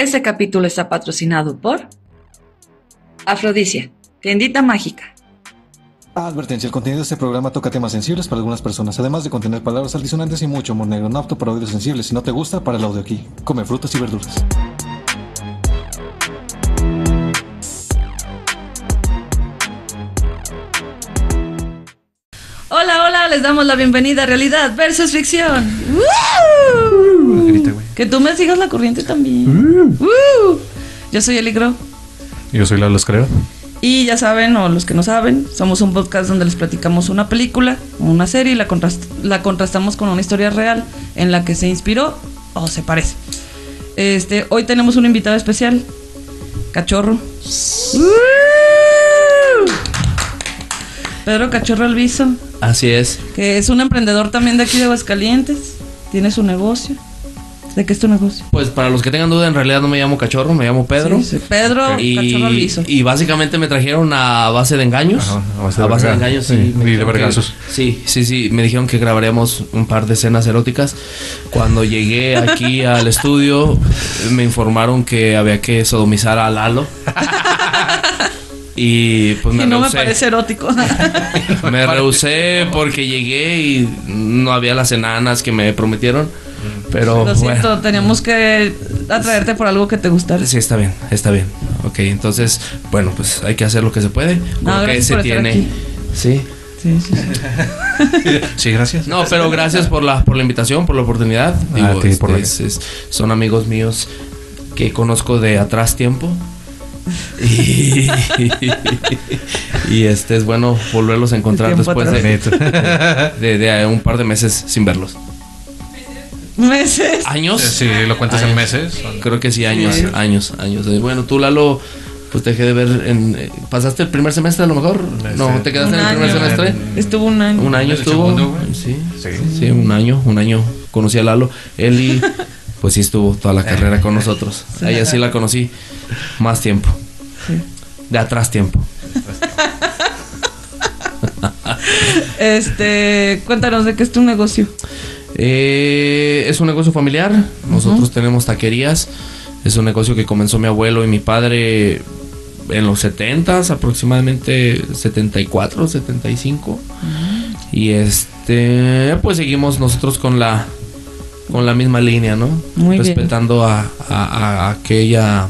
Este capítulo está patrocinado por Afrodisia, tiendita mágica. Advertencia, el contenido de este programa toca temas sensibles para algunas personas, además de contener palabras altisonantes y mucho humor negro, no apto para oídos sensibles. Si no te gusta, para el audio aquí. Come frutas y verduras. Les damos la bienvenida a Realidad versus Ficción. ¡Woo! Grita, güey. Que tú me sigas la corriente también. ¡Woo! Yo soy Eli Gro. Yo soy Lalo Creo. Y ya saben, o los que no saben, somos un podcast donde les platicamos una película o una serie y la, contrast- la contrastamos con una historia real en la que se inspiró o se parece. Este, hoy tenemos un invitado especial, Cachorro. ¡Woo! Pedro Cachorro Alviso, Así es. que es un emprendedor también de aquí de Aguascalientes. Tiene su negocio. ¿De qué es tu negocio? Pues para los que tengan duda, en realidad no me llamo Cachorro, me llamo Pedro. Sí, sí, Pedro Cachorro Y, Alviso. y básicamente me trajeron a base de engaños. Ajá, a base de verga- engaños, sí, y de vergazos. Sí, sí, sí. Me dijeron que grabaríamos un par de escenas eróticas. Cuando llegué aquí al estudio, me informaron que había que sodomizar a Lalo. y pues me y no me parece erótico. Me rehusé porque llegué y no había las enanas que me prometieron. Pero Lo siento, bueno. teníamos que atraerte por algo que te gustara. Sí, está bien, está bien. Ok, entonces, bueno, pues hay que hacer lo que se puede. No, lo que gracias se por estar tiene. aquí. Sí. Sí, sí, sí. Sí, gracias. No, pero gracias por la, por la invitación, por la oportunidad. A ti, por la- es- es- son amigos míos que conozco de atrás tiempo. Y, y este es bueno volverlos a encontrar después atrás. de, de- de un par de meses sin verlos. Meses. ¿Años? Sí, lo cuentas en meses. Creo que sí, años, Sí. años, años. Eh, Bueno, tú, Lalo, pues te dejé de ver en... eh, ¿Pasaste el primer semestre a lo mejor? No, ¿te quedaste Un en el primer año. semestre? Estuvo un año. Un año ¿El estuvo. segundo? Sí, Sí. sí, un año, un año. Conocí a Lalo. Eli, pues sí estuvo toda la carrera con nosotros. A ella sí la conocí más tiempo. De atrás tiempo. Este, cuéntanos de qué es tu negocio. Eh, es un negocio familiar. Nosotros tenemos taquerías. Es un negocio que comenzó mi abuelo y mi padre en los 70 aproximadamente 74, 75. Y este, pues seguimos nosotros con la con la misma línea, ¿no? Muy bien. Respetando a, a- a aquella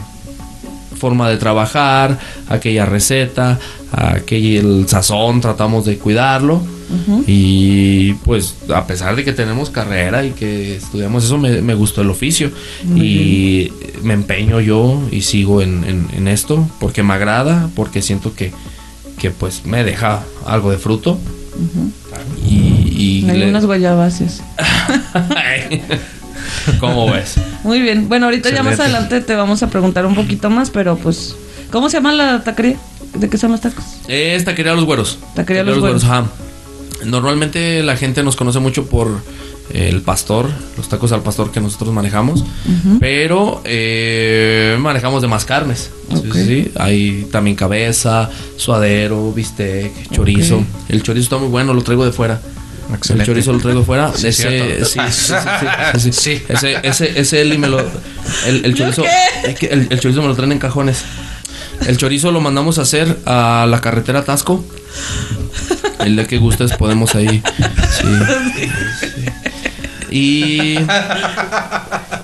forma de trabajar, aquella receta, aquel sazón, tratamos de cuidarlo. Ujú. Y pues a pesar de que tenemos carrera y que estudiamos eso, me, me gustó el oficio. Muy y me empeño yo y sigo en, en- en esto porque me agrada, porque siento que, que pues me deja algo de fruto. Ujú. Y, y Hay le- unas guayabas. ¿Cómo ves? Muy bien. Bueno, ahorita ya más adelante te vamos a preguntar un poquito más, pero pues, ¿cómo se llama la taquería? ¿De qué son los tacos? Esta quería los güeros. Taquería Los Güeros. ajá. Normalmente la gente nos conoce mucho por el pastor, los tacos al pastor que nosotros manejamos, pero eh, manejamos de más carnes. Sí, Ok. sí, sí. Hay también cabeza, suadero, bistec, chorizo. El chorizo está muy bueno, lo traigo de fuera. Excelente. El chorizo lo traigo fuera. Sí, ese, cierto. sí, sí, sí, sí, sí. Sí. Ese, ese, ese Eli me lo. El, el chorizo. El, el chorizo me lo traen en cajones. El chorizo lo mandamos a hacer a la carretera Tasco. El de que gustes podemos ahí. Sí. sí. Y.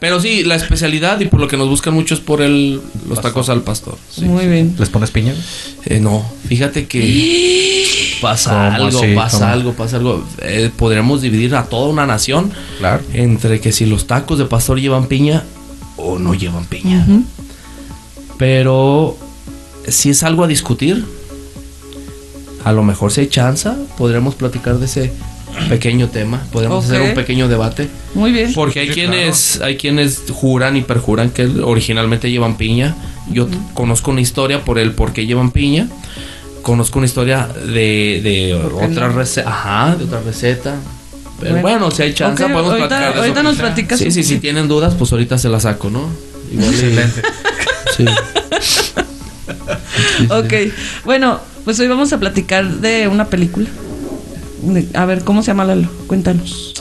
Pero sí, la especialidad y por lo que nos buscan mucho es por el, los tacos al pastor. Sí. Muy bien. ¿Les pones piña? Eh, no, fíjate que pasa ¿Cómo algo, así? pasa ¿Cómo? algo, pasa algo. Eh, podríamos dividir a toda una nación Claro. entre que si los tacos de pastor llevan piña o no llevan piña. Pero si es algo a discutir, a lo mejor si hay chance, podríamos platicar de ese pequeño tema, podríamos hacer un pequeño debate. Muy bien. Porque hay Sí, quienes, hay quienes juran y perjuran que originalmente llevan piña. Yo conozco una historia por el por qué llevan piña. Conozco una historia de, de ¿Por qué otra receta. Ajá, de otra receta. Pero Bueno. bueno, si hay chance, Ok, podemos ahorita, platicar ahorita nos platicas. Sí, sí, si tienen dudas, pues ahorita se la saco, ¿no? Igual Excelente. sí. Ok, bueno, pues hoy vamos a platicar de una película. A ver, ¿cómo se llama Lalo? Cuéntanos.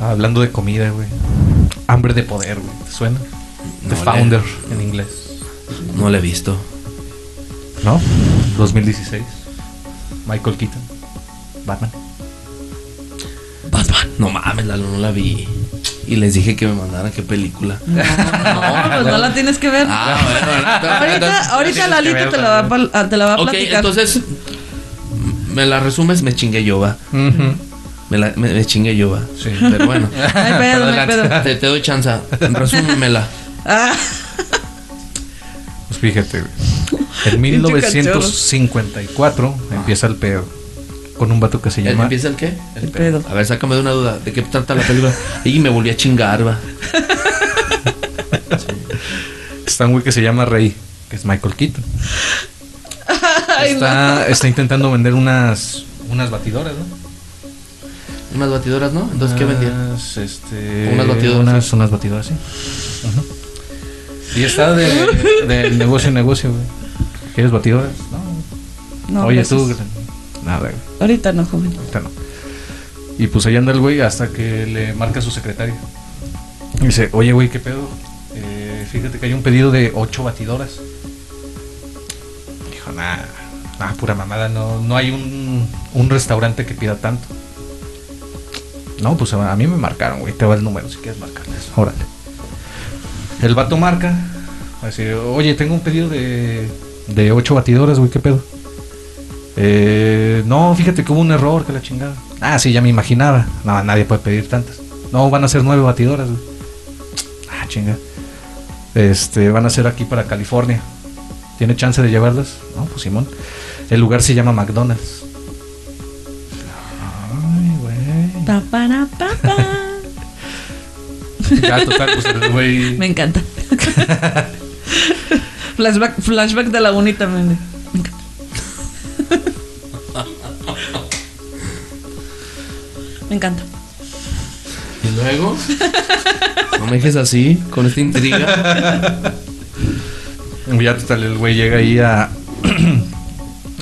Hablando de comida, güey. Hambre de poder, güey. ¿Te suena? The No le- Founder en inglés. No la he visto. ¿No? 2016. Michael Keaton. Batman. Batman. No mames, Lalo, no la vi. Y les dije que me mandaran qué película. No, pues no la tienes que ver. Ah, bueno, bueno, ahorita ahorita te la va, a te la va a Ok, platicar. entonces. Me la resumes, me chingué yo, va. Me, la, me, me chingué yo, va. Sí. Pero bueno. Pedo, pedo. Te, te doy chance. Resúmemela. Ah, Pues fíjate, güey. En 1954 empieza el pedo. Con un vato que se llama. ¿Empieza el qué? el pedo. A ver, sácame de una duda. ¿De qué trata la película? Y me volví a chingar, va. Está un güey que se llama Rey, que es Michael Keaton. Ay, Está, está intentando vender unas, unas batidoras, ¿no? Unas batidoras, ¿no? Entonces, ¿qué vendían? Unas, este, Unas batidoras, Unas, unas batidoras, sí. Ujú. Y está de, de negocio en negocio, güey. ¿Quieres batidoras? No. No, Oye, gracias. tú. Nada, güey. Ahorita no, joven. Ahorita no. Y pues ahí anda el güey hasta que le marca a su secretario. Y dice, oye, güey, ¿qué pedo? Eh, fíjate que hay un pedido de ocho batidoras. Dijo, nah, nah, pura mamada, no, no hay un, un restaurante que pida tanto. No, pues a, a mí me marcaron, güey, te va el número si quieres marcarles. Órale. El vato marca, va a decir, oye, tengo un pedido de, de ocho batidoras, güey, ¿qué pedo? Eh, no, fíjate que hubo un error, que la chingada. Ah, sí, ya me imaginaba. No, nadie puede pedir tantas. No, van a ser nueve batidoras, güey. Ah, chinga. Este, van a ser aquí para California. ¿Tiene chance de llevarlas? No, pues Simón. El lugar se llama McDonald's. Ay, güey. Ya, total, pues güey. Me encanta. flashback, flashback de la uni también. Me encanta. Me encanta. ¿Y luego? No me dejes así, con esta intriga. Ya total, el güey llega ahí a,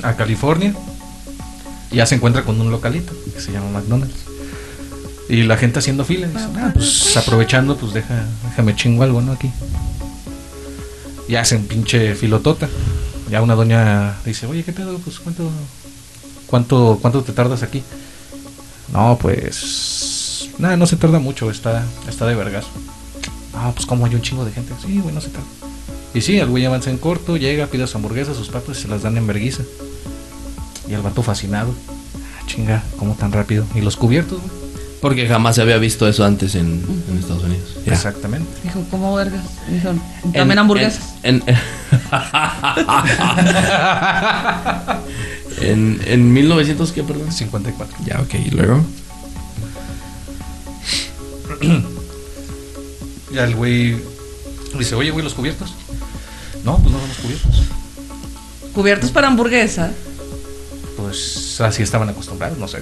a California y ya se encuentra con un localito que se llama McDonald's. Y la gente haciendo fila, dice, "Ah, pues aprovechando, pues deja, déjame chingo algo, ¿no? Aquí. Y hacen pinche filotota. Ya una doña dice, oye, ¿qué pedo? Pues cuánto, cuánto, cuánto te tardas aquí. No, pues nada, no se tarda mucho, está, está de vergas. Ah, pues como hay un chingo de gente. Sí, güey, no se tarda. Y sí, el güey avanza en corto, llega, pide su hamburguesa, sus papas y se las dan en verguiza. Y el vato fascinado. Ah, chinga, ¿cómo tan rápido? ¿Y los cubiertos, güey? Porque jamás se había visto eso antes en, en Estados Unidos. Ya. Exactamente. Dijo, ¿cómo vergas? Dijo, En- también hamburguesas. En, en, en, en 1900, ¿qué, perdón? 54. Ya, ok, y luego. Ya el güey dice, oye, güey, ¿los cubiertos? No, pues no damos cubiertos. Cubiertos para hamburguesa. Pues así estaban acostumbrados, no sé.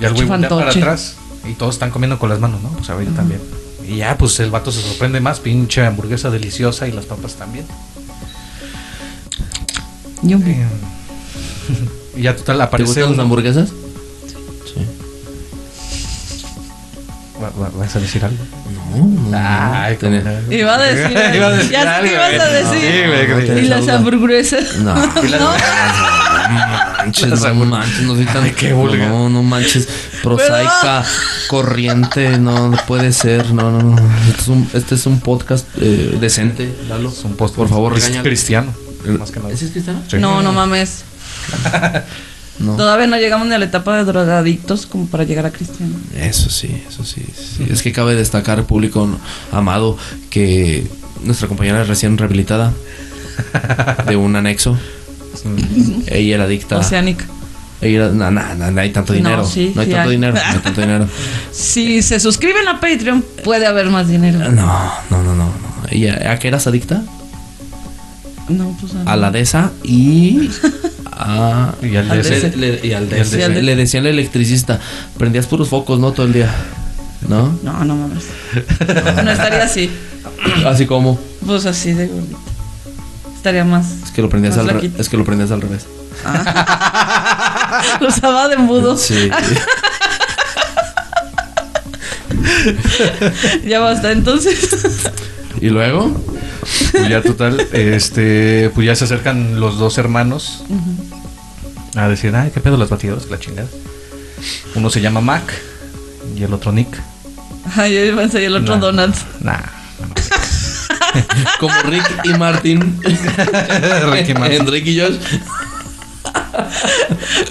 Ya el güey voltea para atrás y todos están comiendo con las manos, ¿no? Pues a ver, yo también. Y ya, pues el vato se sorprende más, pinche hamburguesa deliciosa y las papas también. Yummy. Eh, y ya total ¿Te aparece gustan las un- hamburguesas? Sí. ¿Va- va- ¿Vas a decir algo? No, no, no. Ay, Tenía- cómo no. Iba a decir. Iba a decir ya sé algo, que ibas a decir. No, y las hamburguesas. No, No. manches, no manches, no soy tan. Ay, qué vulgar. No, no manches. Prosaica, corriente, no, no puede ser. No, no, no. Este es un, este es un podcast eh, decente, Lalo. Es un post Por favor, cris- regáñalo. cristiano. El- Más que nada. ¿Ese es cristiano? Sí. No, no mames. No. Todavía no llegamos ni a la etapa de drogadictos como para llegar a cristiano. Eso sí, eso sí, sí. Es que cabe destacar, público amado, que nuestra compañera recién rehabilitada de un anexo, ella era adicta. Oceánica. Ella era, no, no, no, no hay tanto dinero. No, sí, hay sí tanto hay. dinero. No hay tanto dinero. Si se suscriben a Patreon, puede haber más dinero. No, no, no, no. no. Ella, ¿a qué eras adicta? No, pues A la de esa y a. Y al. Le, y al Y. Le electricista. Prendías puros focos, ¿no? Todo el día. ¿No? No, no mames. No estaría así. Así como. Pues así de gordita. Estaría más. Es que lo prendías al, re- es que lo prendías al revés. Lo usaba de embudo. Sí. Ya basta, entonces. ¿Y luego? Pues ya total, este, pues ya se acercan los dos hermanos a decir, ay, qué pedo las batidoras, la chingada. Uno se llama Mac y el otro Nick. Ay, yo pensé, y el otro Nah. Donald. Nah, Como Rick y Martin. Rick y Martin. Enrique y Josh.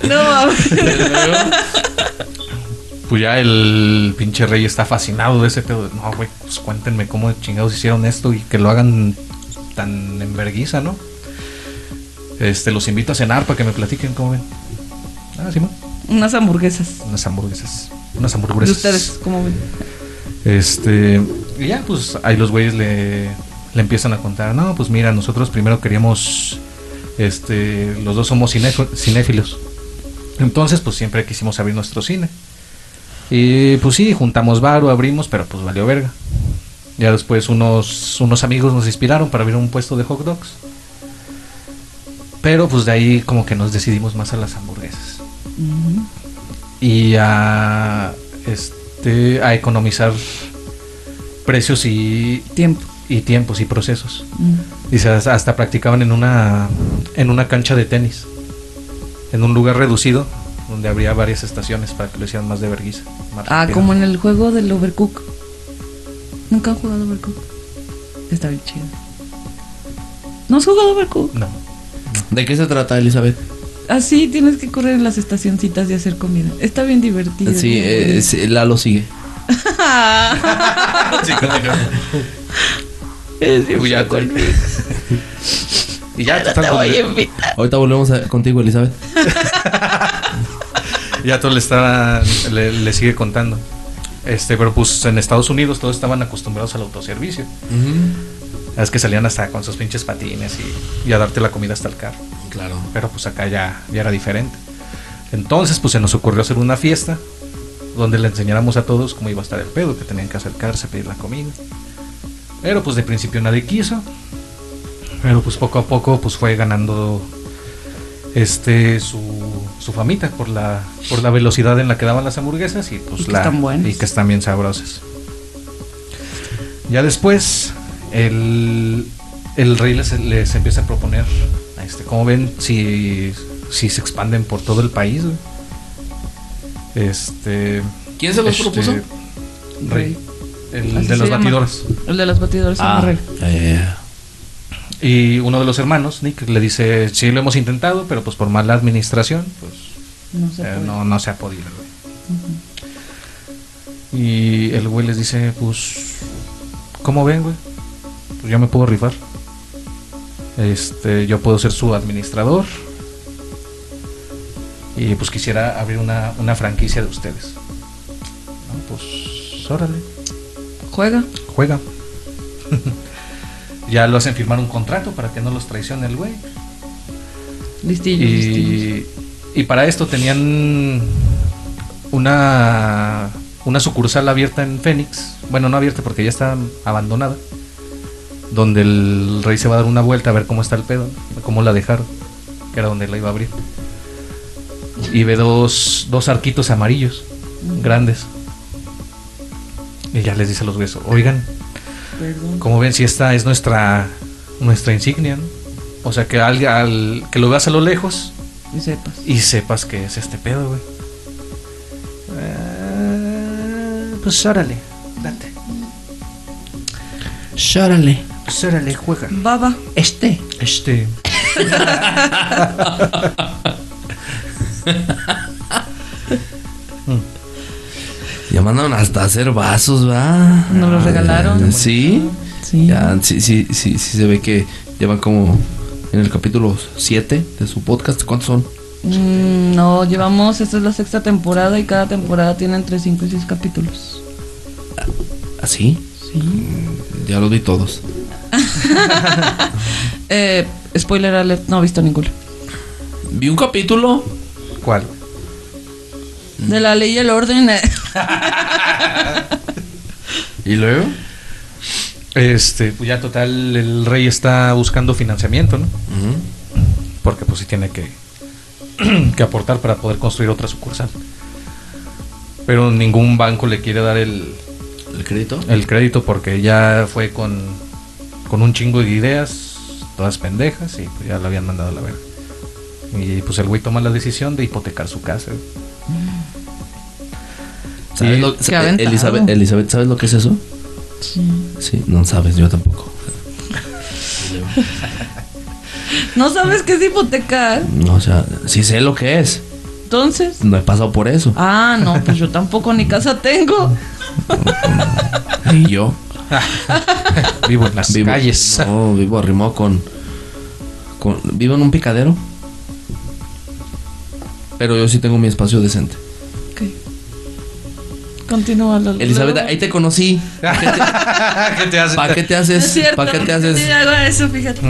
No mames. ¿Y? Pues ya el pinche rey está fascinado de ese pedo. No, güey, pues cuéntenme cómo chingados hicieron esto y que lo hagan tan en verguiza, ¿no? Este, los invito a cenar para que me platiquen cómo ven. Ah, sí, Unas hamburguesas. Unas hamburguesas. Unas hamburguesas. ustedes, ¿cómo ven? Este, y ya, pues ahí los güeyes le, le empiezan a contar. No, pues mira, nosotros primero queríamos. Este, los dos somos cinéf- cinéfilos. Entonces, pues siempre quisimos abrir nuestro cine. Y pues sí, juntamos varo, abrimos, pero pues valió verga. Ya después unos, unos amigos nos inspiraron para abrir un puesto de hot dogs. Pero pues de ahí como que nos decidimos más a las hamburguesas. Y a este a economizar precios y, Tiempo. y tiempos y procesos. Mm. Hasta, hasta practicaban en una en una cancha de tenis. En un lugar reducido donde habría varias estaciones para que lo hicieran más de vergüenza. Ah, como en el juego del Overcook. Nunca han jugado Overcook. Está bien chido. ¿No has jugado Overcook? No. ¿De qué se trata, Elizabeth? Así tienes que correr en las estacioncitas de hacer comida. Está bien divertido. Sí, eh, sí, Lalo sigue. Es bien Uy, ya, te- y ya, te pues, voy a invitar. Ahorita volvemos a- contigo, Elizabeth. ya todo le estaba le, le sigue contando. Este, pero pues en Estados Unidos todos estaban acostumbrados al autoservicio. Es que salían hasta con sus pinches patines y, y a darte la comida hasta el carro. Claro. Pero pues acá ya, ya era diferente. Entonces pues se nos ocurrió hacer una fiesta donde le enseñáramos a todos cómo iba a estar el pedo, que tenían que acercarse a pedir la comida. Pero pues de principio nadie quiso. Pero pues poco a poco pues fue ganando este su, su famita por la por la velocidad en la que daban las hamburguesas y pues Y que la están buenas. y que están bien sabrosas. Ya después el, el rey les, les empieza a proponer, este, como ven, si, si se expanden por todo el país. Este, ¿Quién se los este, propuso? Rey. El Así de los llama. batidores. El de los batidores Ah, llama Rey. ya, ya, ya. Y uno de los hermanos, Nick, le dice, sí lo hemos intentado, pero pues por mala administración, pues No sé. eh, no, no se ha podido. Y el güey les dice, pues, ¿cómo ven, güey? Pues yo me puedo rifar. Este, yo puedo ser su administrador. Y pues quisiera abrir una, una franquicia de ustedes. No, pues, órale, Juega. juega. ya lo hacen firmar un contrato para que no los traicione el güey. Listillos, listillos. Y, para esto tenían una, una sucursal abierta en Phoenix. Bueno, no abierta porque ya está abandonada. Donde el rey se va a dar una vuelta a ver cómo está el pedo, cómo la dejaron, que era donde la iba a abrir. Y ve dos, dos arquitos amarillos, grandes. Y ya les dice a los güeyes, oigan, Perdón. como ven, si esta es nuestra, nuestra insignia, ¿no? O sea, que, al, al- que lo veas a lo lejos Y sepas. y sepas que es este pedo, güey. Eh, pues órale, date. Shárale. Pues órale, juega. Baba. Este. Este. mandaron hasta hacer vasos, ¿va? Nos los regalaron. Sí. Sí. Ya, sí, sí, sí, sí se ve que llevan como en el capítulo 7 de su podcast. ¿Cuántos son? Mm, no, llevamos, esta es la sexta temporada y cada temporada tiene entre 5 y 6 capítulos. ¿Así? Sí. Ya los vi todos. Eh, spoiler alert, no he visto ninguno. Vi un capítulo. ¿Cuál? De la ley y el orden. eh. ¿Y luego? Este, pues ya total, el rey está buscando financiamiento, ¿no? Porque pues sí tiene que, que aportar para poder construir otra sucursal. Pero ningún banco le quiere dar el, ¿El crédito? el crédito porque ya fue con, con un chingo de ideas, todas pendejas, y pues ya lo habían mandado a la verga. Y pues el güey toma la decisión de hipotecar su casa. güey. ¿Sabes lo- eh. Elizabeth, Elizabeth, ¿sabes lo que es eso? Sí. Sí, no sabes, yo tampoco. No sabes qué es hipotecar. No, o sea, sí sé lo que es. Entonces. No he pasado por eso. Ah, no, pues yo tampoco ni casa tengo. Y yo Vivo en las vivo, calles. No, vivo arrimado con, con. Vivo en un picadero. Pero yo sí tengo mi espacio decente. Ok. Continúa. Lalo. Elizabeth, ahí te conocí. ¿Qué te hace? ¿Para qué te haces? ¿Para qué te Sí, haces? hago eso, fíjate.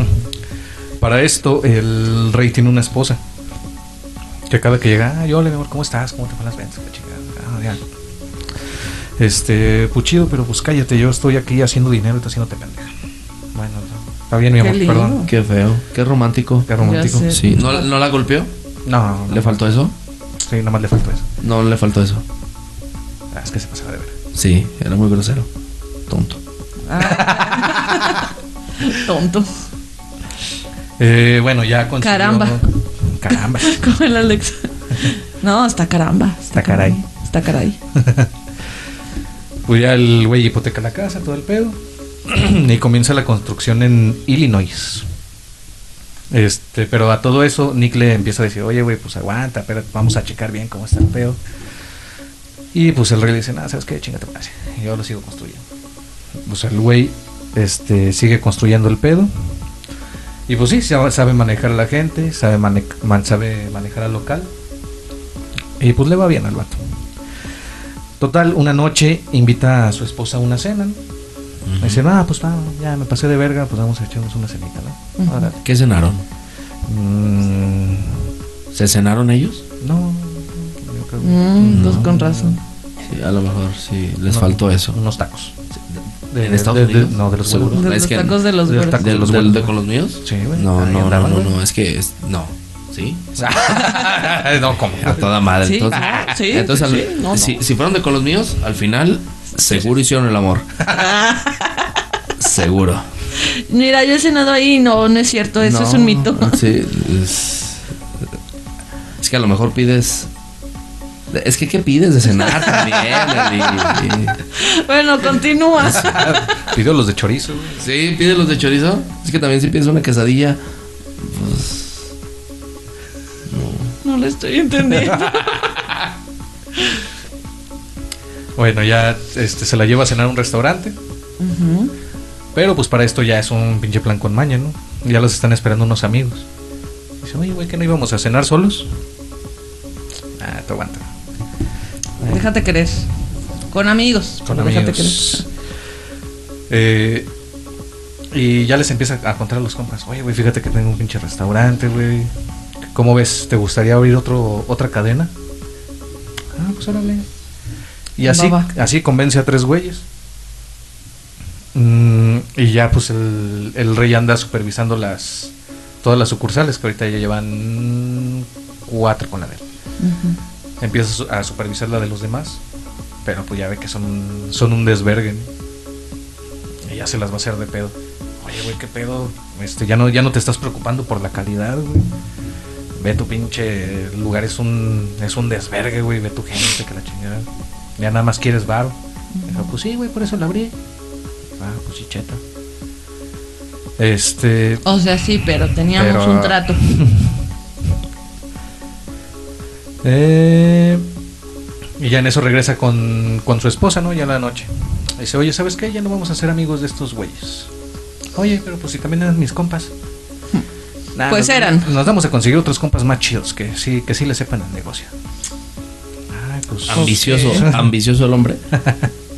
Para esto, el rey tiene una esposa. Que cada que llega, ah, yo mi amor, ¿cómo estás? ¿Cómo te van las ventas? Ah, ya. Este, pues chido, pero pues cállate, yo estoy aquí haciendo dinero y tú haciéndote pendeja. Bueno, está bien, mi Qué amor, lindo. perdón. Qué feo, qué romántico. Qué romántico. Sí, ¿no, ¿no la golpeó? No, ¿Le faltó eso? Sí, nada más le faltó eso. No, le faltó eso. Ah, es que se pasaba de ver. Sí, era muy grosero. Tonto. Ah. Tonto. Eh, bueno, ya consiguió... Caramba. Caramba. Como el Alex. No, está caramba. Está caray. Está caray. Pues ya el güey hipoteca la casa, todo el pedo. y comienza la construcción en Illinois. Este, pero a todo eso, Nick le empieza a decir, oye, güey, pues aguanta, pero vamos a checar bien cómo está el pedo. Y pues el rey le dice, nada, ¿sabes qué? Chingate. Y yo lo sigo construyendo. Pues el güey este, sigue construyendo el pedo. Y pues sí, sabe manejar a la gente, sabe, mane- man- sabe manejar al local. Y pues le va bien al vato. Total, una noche invita a su esposa a una cena. ¿no? Me dice, ah, pues va, ya me pasé de verga, pues vamos a echarnos una cenita, ¿no? ¿Qué cenaron? Mm, ¿Se cenaron ellos? no, yo creo que- Mm, pues No. con razón. Sí, a lo mejor sí, les no, faltó eso. Unos tacos. ¿En Estados de- de- Unidos? no, de los. De Es los que- tacos de los de los tacos. ¿De, los de- con los míos? Sí, güey. No, no, no, no, no, es que es- no. ¿Sí? no, como. A toda madre. Sí, entonces, ah, sí, entonces, sí, al- no, no. Si, si fueron de con los míos, al final seguro hicieron el amor. seguro. Mira, yo he cenado ahí. No, no es cierto. Eso No, es un mito. Sí, es, es que a lo mejor pides. Es que, ¿qué pides de cenar también? Bueno, continúa. Pidió los de chorizo, güey. Sí, pide los de chorizo. Es que también si pides una quesadilla. No lo estoy entendiendo. Bueno, ya este, se la lleva a cenar a un restaurante. Pero pues para esto ya es un pinche plan con maña, ¿no? Ya los están esperando unos amigos. Dice, oye, güey, que no íbamos a cenar solos. Ah, te aguanta. Déjate querer. Con amigos. Con déjate amigos. Eh, y ya les empieza a contar a los compas, oye, güey, fíjate que tengo un pinche restaurante, güey. ¿Cómo ves? ¿Te gustaría abrir otro, otra cadena? Ah, pues órale. Y así, así convence a tres güeyes. Mm, y ya pues el, el rey anda supervisando las todas las sucursales, que ahorita ya llevan cuatro con la de él. Empieza a supervisar la de los demás. Pero pues ya ve que son, son un desvergue. ¿no? Y ya se las va a hacer de pedo. Oye, güey, qué pedo. Este, ya no, ya no te estás preocupando por la calidad, güey. Ve tu pinche lugar, es un, es un desvergue, güey. Ve tu gente, que la chingada. Ya nada más quieres bar. Dijo, pues sí, güey, por eso la abrí. Ah, pues sí, cheta. Este. O sea, sí, pero teníamos Pero- un trato. Eh, y ya en eso regresa con, con su esposa, ¿no? Ya en la noche. Dice, oye, ¿sabes qué? Ya no vamos a ser amigos de estos güeyes. Oye, pero pues si también eran mis compas. Nah, Pues nos- eran. Nos vamos a conseguir otros compas más chidos que sí, que sí le sepan el negocio. Ay, pues. Ambicioso, ambicioso el hombre.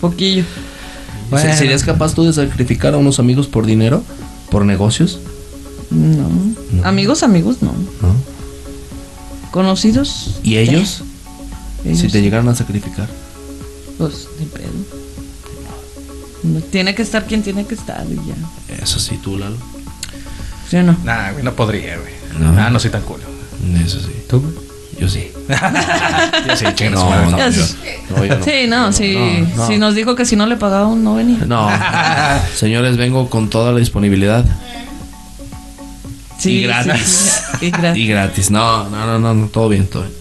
Poquillo. Bueno. ¿Serías capaz tú de sacrificar a unos amigos por dinero? ¿Por negocios? No. Amigos, amigos, no. ¿No? Conocidos. ¿Y ellos? Ellos, Si te llegaran a sacrificar. Pues, ni pedo. No, Tiene que estar quien tiene que estar y ya. Eso sí, tú, Lalo. ¿Sí o no? Nah, güey, no podría, güey. No. Nah, no soy tan culo. Eso sí. ¿Tú. Yo sí. yo sí, no, no, Sí, no, sí, si nos dijo que si no le pagaban no venía. No. Señores, vengo con toda la disponibilidad. Sí, y gratis. Y gratis. Y gratis. No, no, no, no, todo bien, todo bien.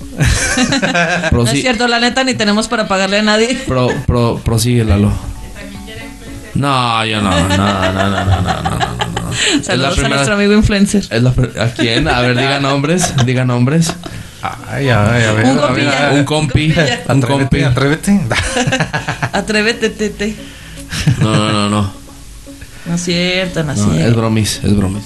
No es cierto, la neta ni tenemos para pagarle a nadie. Pro, pro, prosigue, Lalo. No, yo no, no, no, no, no, no, no. no. Saludos a primera- nuestro amigo influencer. es la ¿A quién? A ver, diga nombres, diga nombres. Ay, ay, a ver. Un a ver, a. Un compi, un compi. Atrévete, atrévete. Tete. No, no, no, no. No es cierto, no es No, es bromis, es bromis.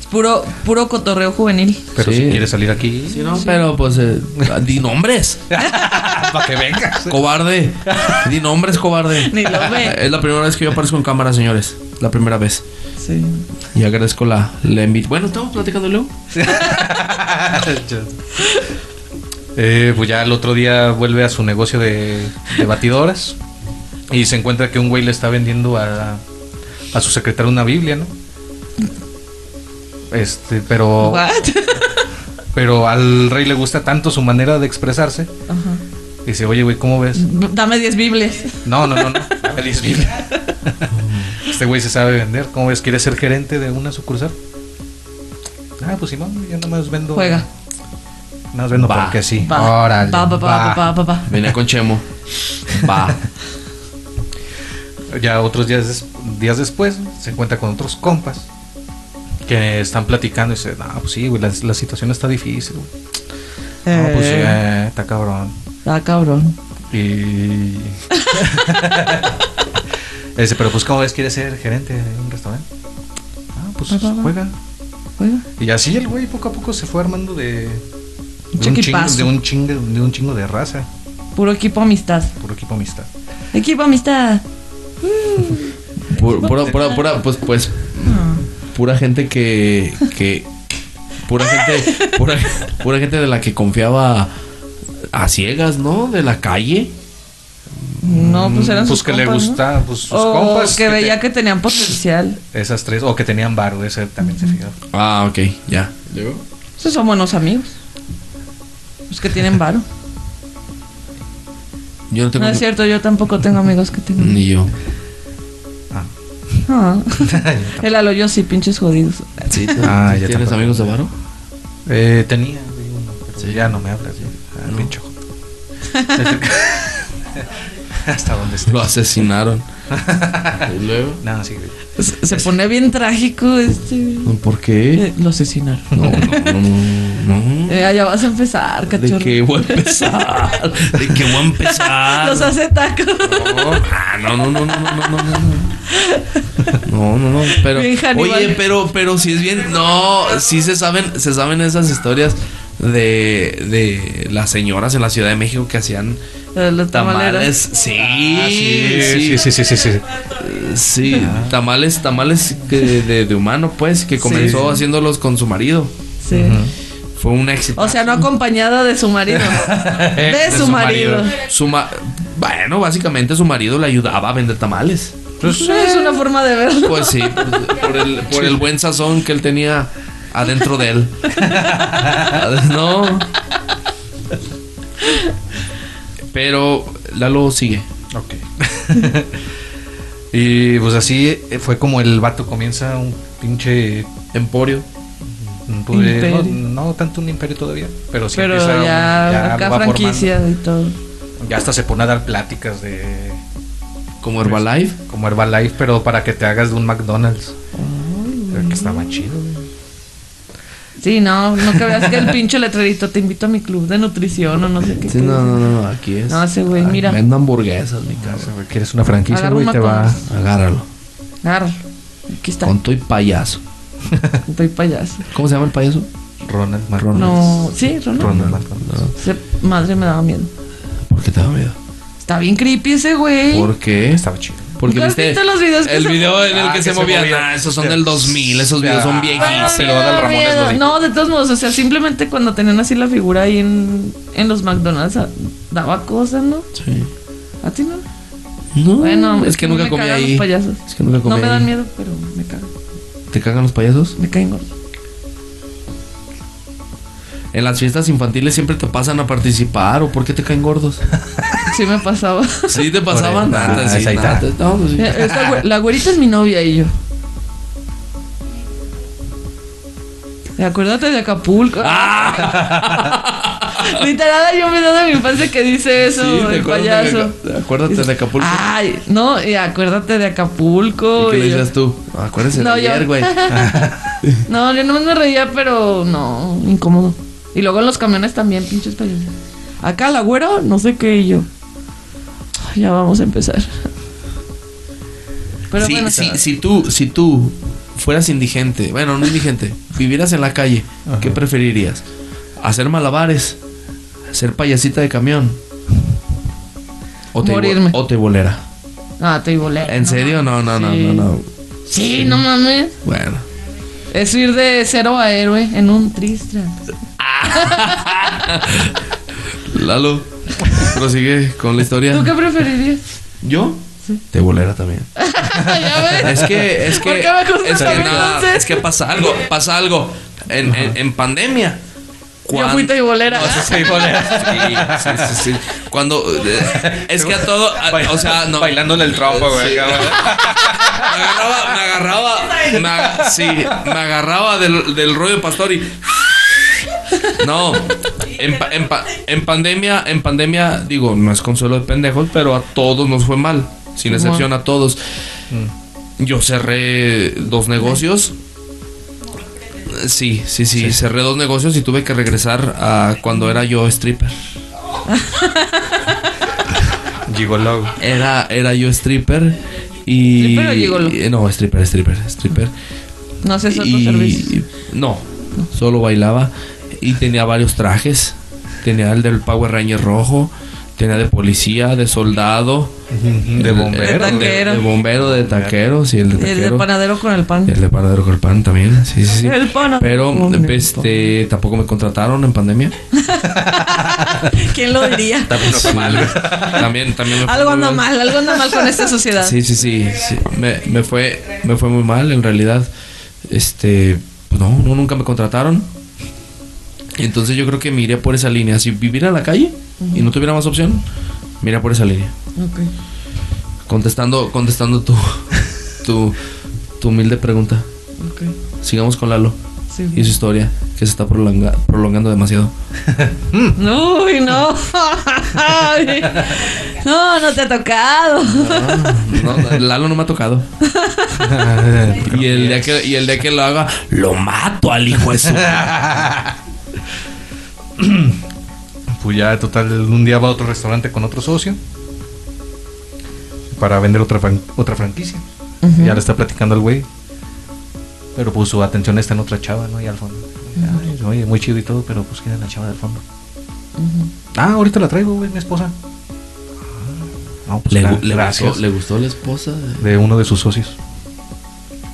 Es puro, puro cotorreo juvenil. Pero Sí. si quieres salir aquí, Sí, no, pero pues eh, di nombres. para que vengas. Cobarde. Di nombres, cobarde. Ni lo ve. Es la primera vez que yo aparezco en cámara, señores. La primera vez. Sí. Y agradezco la, la invitación. Bueno, estamos platicando luego. Eh, pues ya el otro día vuelve a su negocio de, de batidoras y se encuentra que un güey le está vendiendo a, a su secretario una Biblia, ¿no? Este, pero, What? pero al rey le gusta tanto su manera de expresarse. Ajá. Dice, oye, güey, ¿cómo ves? Dame 10 Biblias. No, no, no, no. dame 10 Biblias. Este güey se sabe vender. ¿Cómo ves? ¿Quieres ser gerente de una sucursal? Ah, pues Simón, yo nada más vendo. Juega. Nada más vendo Va. porque sí. Va. Órale, Va, va, va, va, va, va. Venía con Chemo. Va. Ya otros días, des- días después se encuentra con otros compas que están platicando y dice, no, pues sí, güey, la, la situación está difícil, güey. No, pues sí, Eh, eh, está cabrón. Ah, cabrón. Y... Dice, pero pues ¿cómo ves? ¿Quieres ser gerente de un restaurante? Ah, pues Va, va, va. juega. Oiga. Y así el güey poco a poco se fue armando de... De un, chingo, de, un chingo, de un chingo de raza, Puro equipo amistad. puro equipo amistad. Equipo amistad. Pu- Pura, pura, pura, pues, pues, pura gente que, que, pura gente, pura, pura gente de la que confiaba a ciegas, ¿no? De la calle. No, pues eran Pues sus que le compas, ¿no? gusta, pues sus O compas. que veía que tenían potencial. Esas tres, o que tenían varo, ese también se fijó. Ah, ok, ya. Esos son buenos amigos. Los que tienen varo. Yo no tengo No es cierto, yo tampoco tengo amigos que tengan. ni yo. Ah. Ah. El alo yo sí, pinches jodidos. Sí, ¿tú- Ah, ya ¿Tienes tampoco. amigos de varo? Eh, tenía uno, pero Sí. ya no me hablas. Ya. Ah, No. pinche joto. Hasta donde esté. Lo asesinaron. ¿Y luego? No, sí. Se, pone bien trágico este. ¿Por qué? Eh, lo asesinaron. No, no, no. no. Eh, allá vas a empezar, cachorro. ¿De qué voy a empezar? ¿De qué voy a empezar? Los hace tacos. Ah, no, no, no, no, no, no, no, no. No, no, no, pero. Oye, pero, pero si es bien. No, sí se saben, se saben esas historias de, de las señoras en la Ciudad de México que hacían los tamales, tamaleros. sí, Ah, sí, sí, sí, sí, sí, sí. sí, tamales, tamales que de, de humano, pues, que comenzó haciéndolos con su marido. Sí. Fue un éxito. O sea, no acompañada de su marido. De, su, marido. Su ma- bueno, básicamente su marido le ayudaba a vender tamales. Pues, es una forma de verlo. Pues sí, pues, por, el, por el buen sazón que él tenía adentro de él. No. Pero Lalo sigue. Ok. y pues así eh, fue como el vato comienza un pinche. Emporio. pues, no, no tanto un imperio todavía, pero sí Pero empieza un- ya, acá va franquicia y todo. formando. Ya hasta se pone a dar pláticas de Como Herbalife. como Herbalife, pero para que te hagas de un McDonald's. Que estaba chido. güey. Sí, no, no que veas que el pinche letrerito te invito a mi club de nutrición o no sé qué. Sí, no, no, no, no, aquí es. No, ese güey, mira. Vendo hamburguesas, mi cabrón. güey, Quieres una franquicia, güey, un te va. Agárralo. Agárralo. Aquí está. Con y payaso. Estoy payaso. ¿Cómo se llama el payaso? Ronald McDonald. Ronald. No, sí, Ronald. Ronald McDonald. Madre me daba miedo. ¿Por qué te da miedo? Está bien creepy ese güey. ¿Por qué? Estaba chido. Porque ¿Nunca has viste visto los videos que el se video en el Ah, que, que se se movían. movía. Ah, esos son del 2000, esos videos son Ah, viejísimos. Bueno, se lo miedo, da el Ramones miedo. No, de todos modos, o sea, simplemente cuando tenían así la figura ahí en, en los McDonald's daba cosas, ¿no? Sí. ¿A ti no? No, Bueno, es que nunca me comí cagan ahí. Los payasos. Es que nunca comí no me dan miedo, pero me cagan. ¿Te cagan los payasos? Me caen gordos. En las fiestas infantiles siempre te pasan a participar o por qué te caen gordos. Sí me pasaba. Sí, te pasaban. Por- ah, Nada, sí, ahí nada, está. no, pues sí. Esta güe- la güerita es mi novia y yo. Acuérdate de Acapulco. Literal, hay un video de mi infancia que dice eso, Sí, ¿te el de- payaso. acuérdate de Acapulco. Ay, no, y acuérdate de Acapulco. ¿Y qué le y yo- decías tú? Acuérdese No, de yo- ayer, güey. No, yo no me reía, pero no, incómodo. Y luego en los camiones también, pinches payasos. Acá la güero, no sé qué, y yo. Ya vamos a empezar. Pero si, bueno, si, si tú, si tú fueras indigente, bueno, no indigente, vivieras en la calle, ¿qué preferirías? ¿Hacer malabares? ¿Ser payasita de camión? ¿O te, Morirme. o te bolera? Ah, te bolera. ¿En serio? No, no, no, Sí. no, no. Sí, no mames. Bueno. Es ir de cero a héroe en un tristran. Lalo, prosigue con la historia. ¿Tú qué preferirías? ¿Yo? Te bolera también. ya ves. Es que, es que, ¿Por qué me juzgas es que, nada, es que pasa algo, pasa algo. En, en, en pandemia. Yo fui teibolera. No, sí, sí, bolera. Sí, sí, sí, sí. Cuando eh, es que a todo, a- o sea, no. Bailándole el trompo, güey. Sí. Me agarraba, me agarraba, me sí, me agarraba del, del rollo pastor y no, en, pa- en, pa- en pandemia, en pandemia, digo, no es consuelo de pendejos, pero a todos nos fue mal, sin excepción a todos. Yo cerré dos negocios. Sí, sí, sí, cerré dos negocios y tuve que regresar a cuando era yo stripper. Gigolo. Era, era yo stripper y... ¿Stripper o gigolo? y- No, stripper, stripper, stripper. No sé, otro y, servicio. No, solo bailaba y tenía varios trajes. Tenía el del Power Ranger rojo, tenía de policía, de soldado, De bombero. De taquero. De, de bombero, de taquero, sí, el de Y el de taquero. panadero con el pan. El de panadero con el pan también, sí, sí, sí. El panadero Pero el este tampoco me contrataron en pandemia. ¿Quién lo diría? También fue mal, güey. También, también me fue Algo anda mal, algo anda mal con esta sociedad. Sí, sí, sí. sí. Me, me fue, me fue muy mal, en realidad. Este, pues no, no, nunca me contrataron. Entonces yo creo que me iría por esa línea. Si viviera en la calle y no tuviera más opción, me iría por esa línea. Ok. Contestando, contestando tu, tu, tu humilde pregunta. Ok. Sigamos con Lalo Sí. y su historia, que se está prolonga- prolongando demasiado. No, uy, no. Ay. No, no te ha tocado. No, no, Lalo no me ha tocado. Y el día que, y el día que lo haga, lo mato al hijo de su. Pues ya, total, un día va a otro restaurante con otro socio para vender otra, fran- otra franquicia. Ya le está platicando al güey. Pero pues su atención está en otra chava, ¿no? Y al fondo. Ay, oye, muy chido y todo, pero pues quién es la chava del fondo. Ah, ahorita la traigo, güey, mi esposa. Ah, No, pues Le, le gustó, le gustó la esposa. de- De uno de sus socios.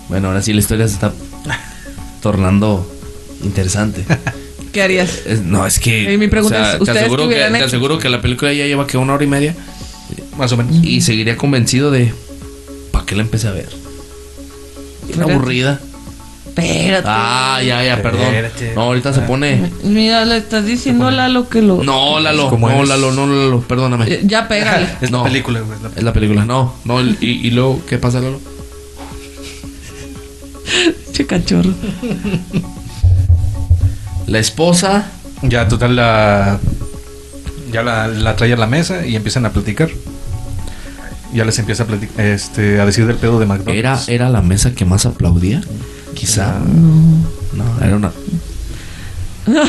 Bueno, ahora sí la historia se está tornando interesante. ¿Qué harías? Es- no, es que. Y mi pregunta es, te ¿ustedes aseguro, qué que, te aseguro que la película ya lleva que una hora y media. Más o menos. Y seguiría convencido de. ¿Para qué la empecé a ver? Fíjate. aburrida. Espérate. Ah, ya, ya, perdón. Espérate. No, ahorita se pone. Mira, le estás diciendo a Lalo que lo. No, Lalo, ¿Cómo no, es? Lalo, no, Lalo, perdóname. Eh, Ya pégale. Es No. la película, güey. es la- Es la película. No, no, y, y luego, ¿qué pasa, Lalo? che cachorro. La esposa. Ya, total, la. Ya la, la trae a la mesa y empiezan a platicar. Ya les empieza a, plati- este, a decir del pedo de ¿Era, McDonald's. ¿Era la mesa que más aplaudía? Quizá. No, era una.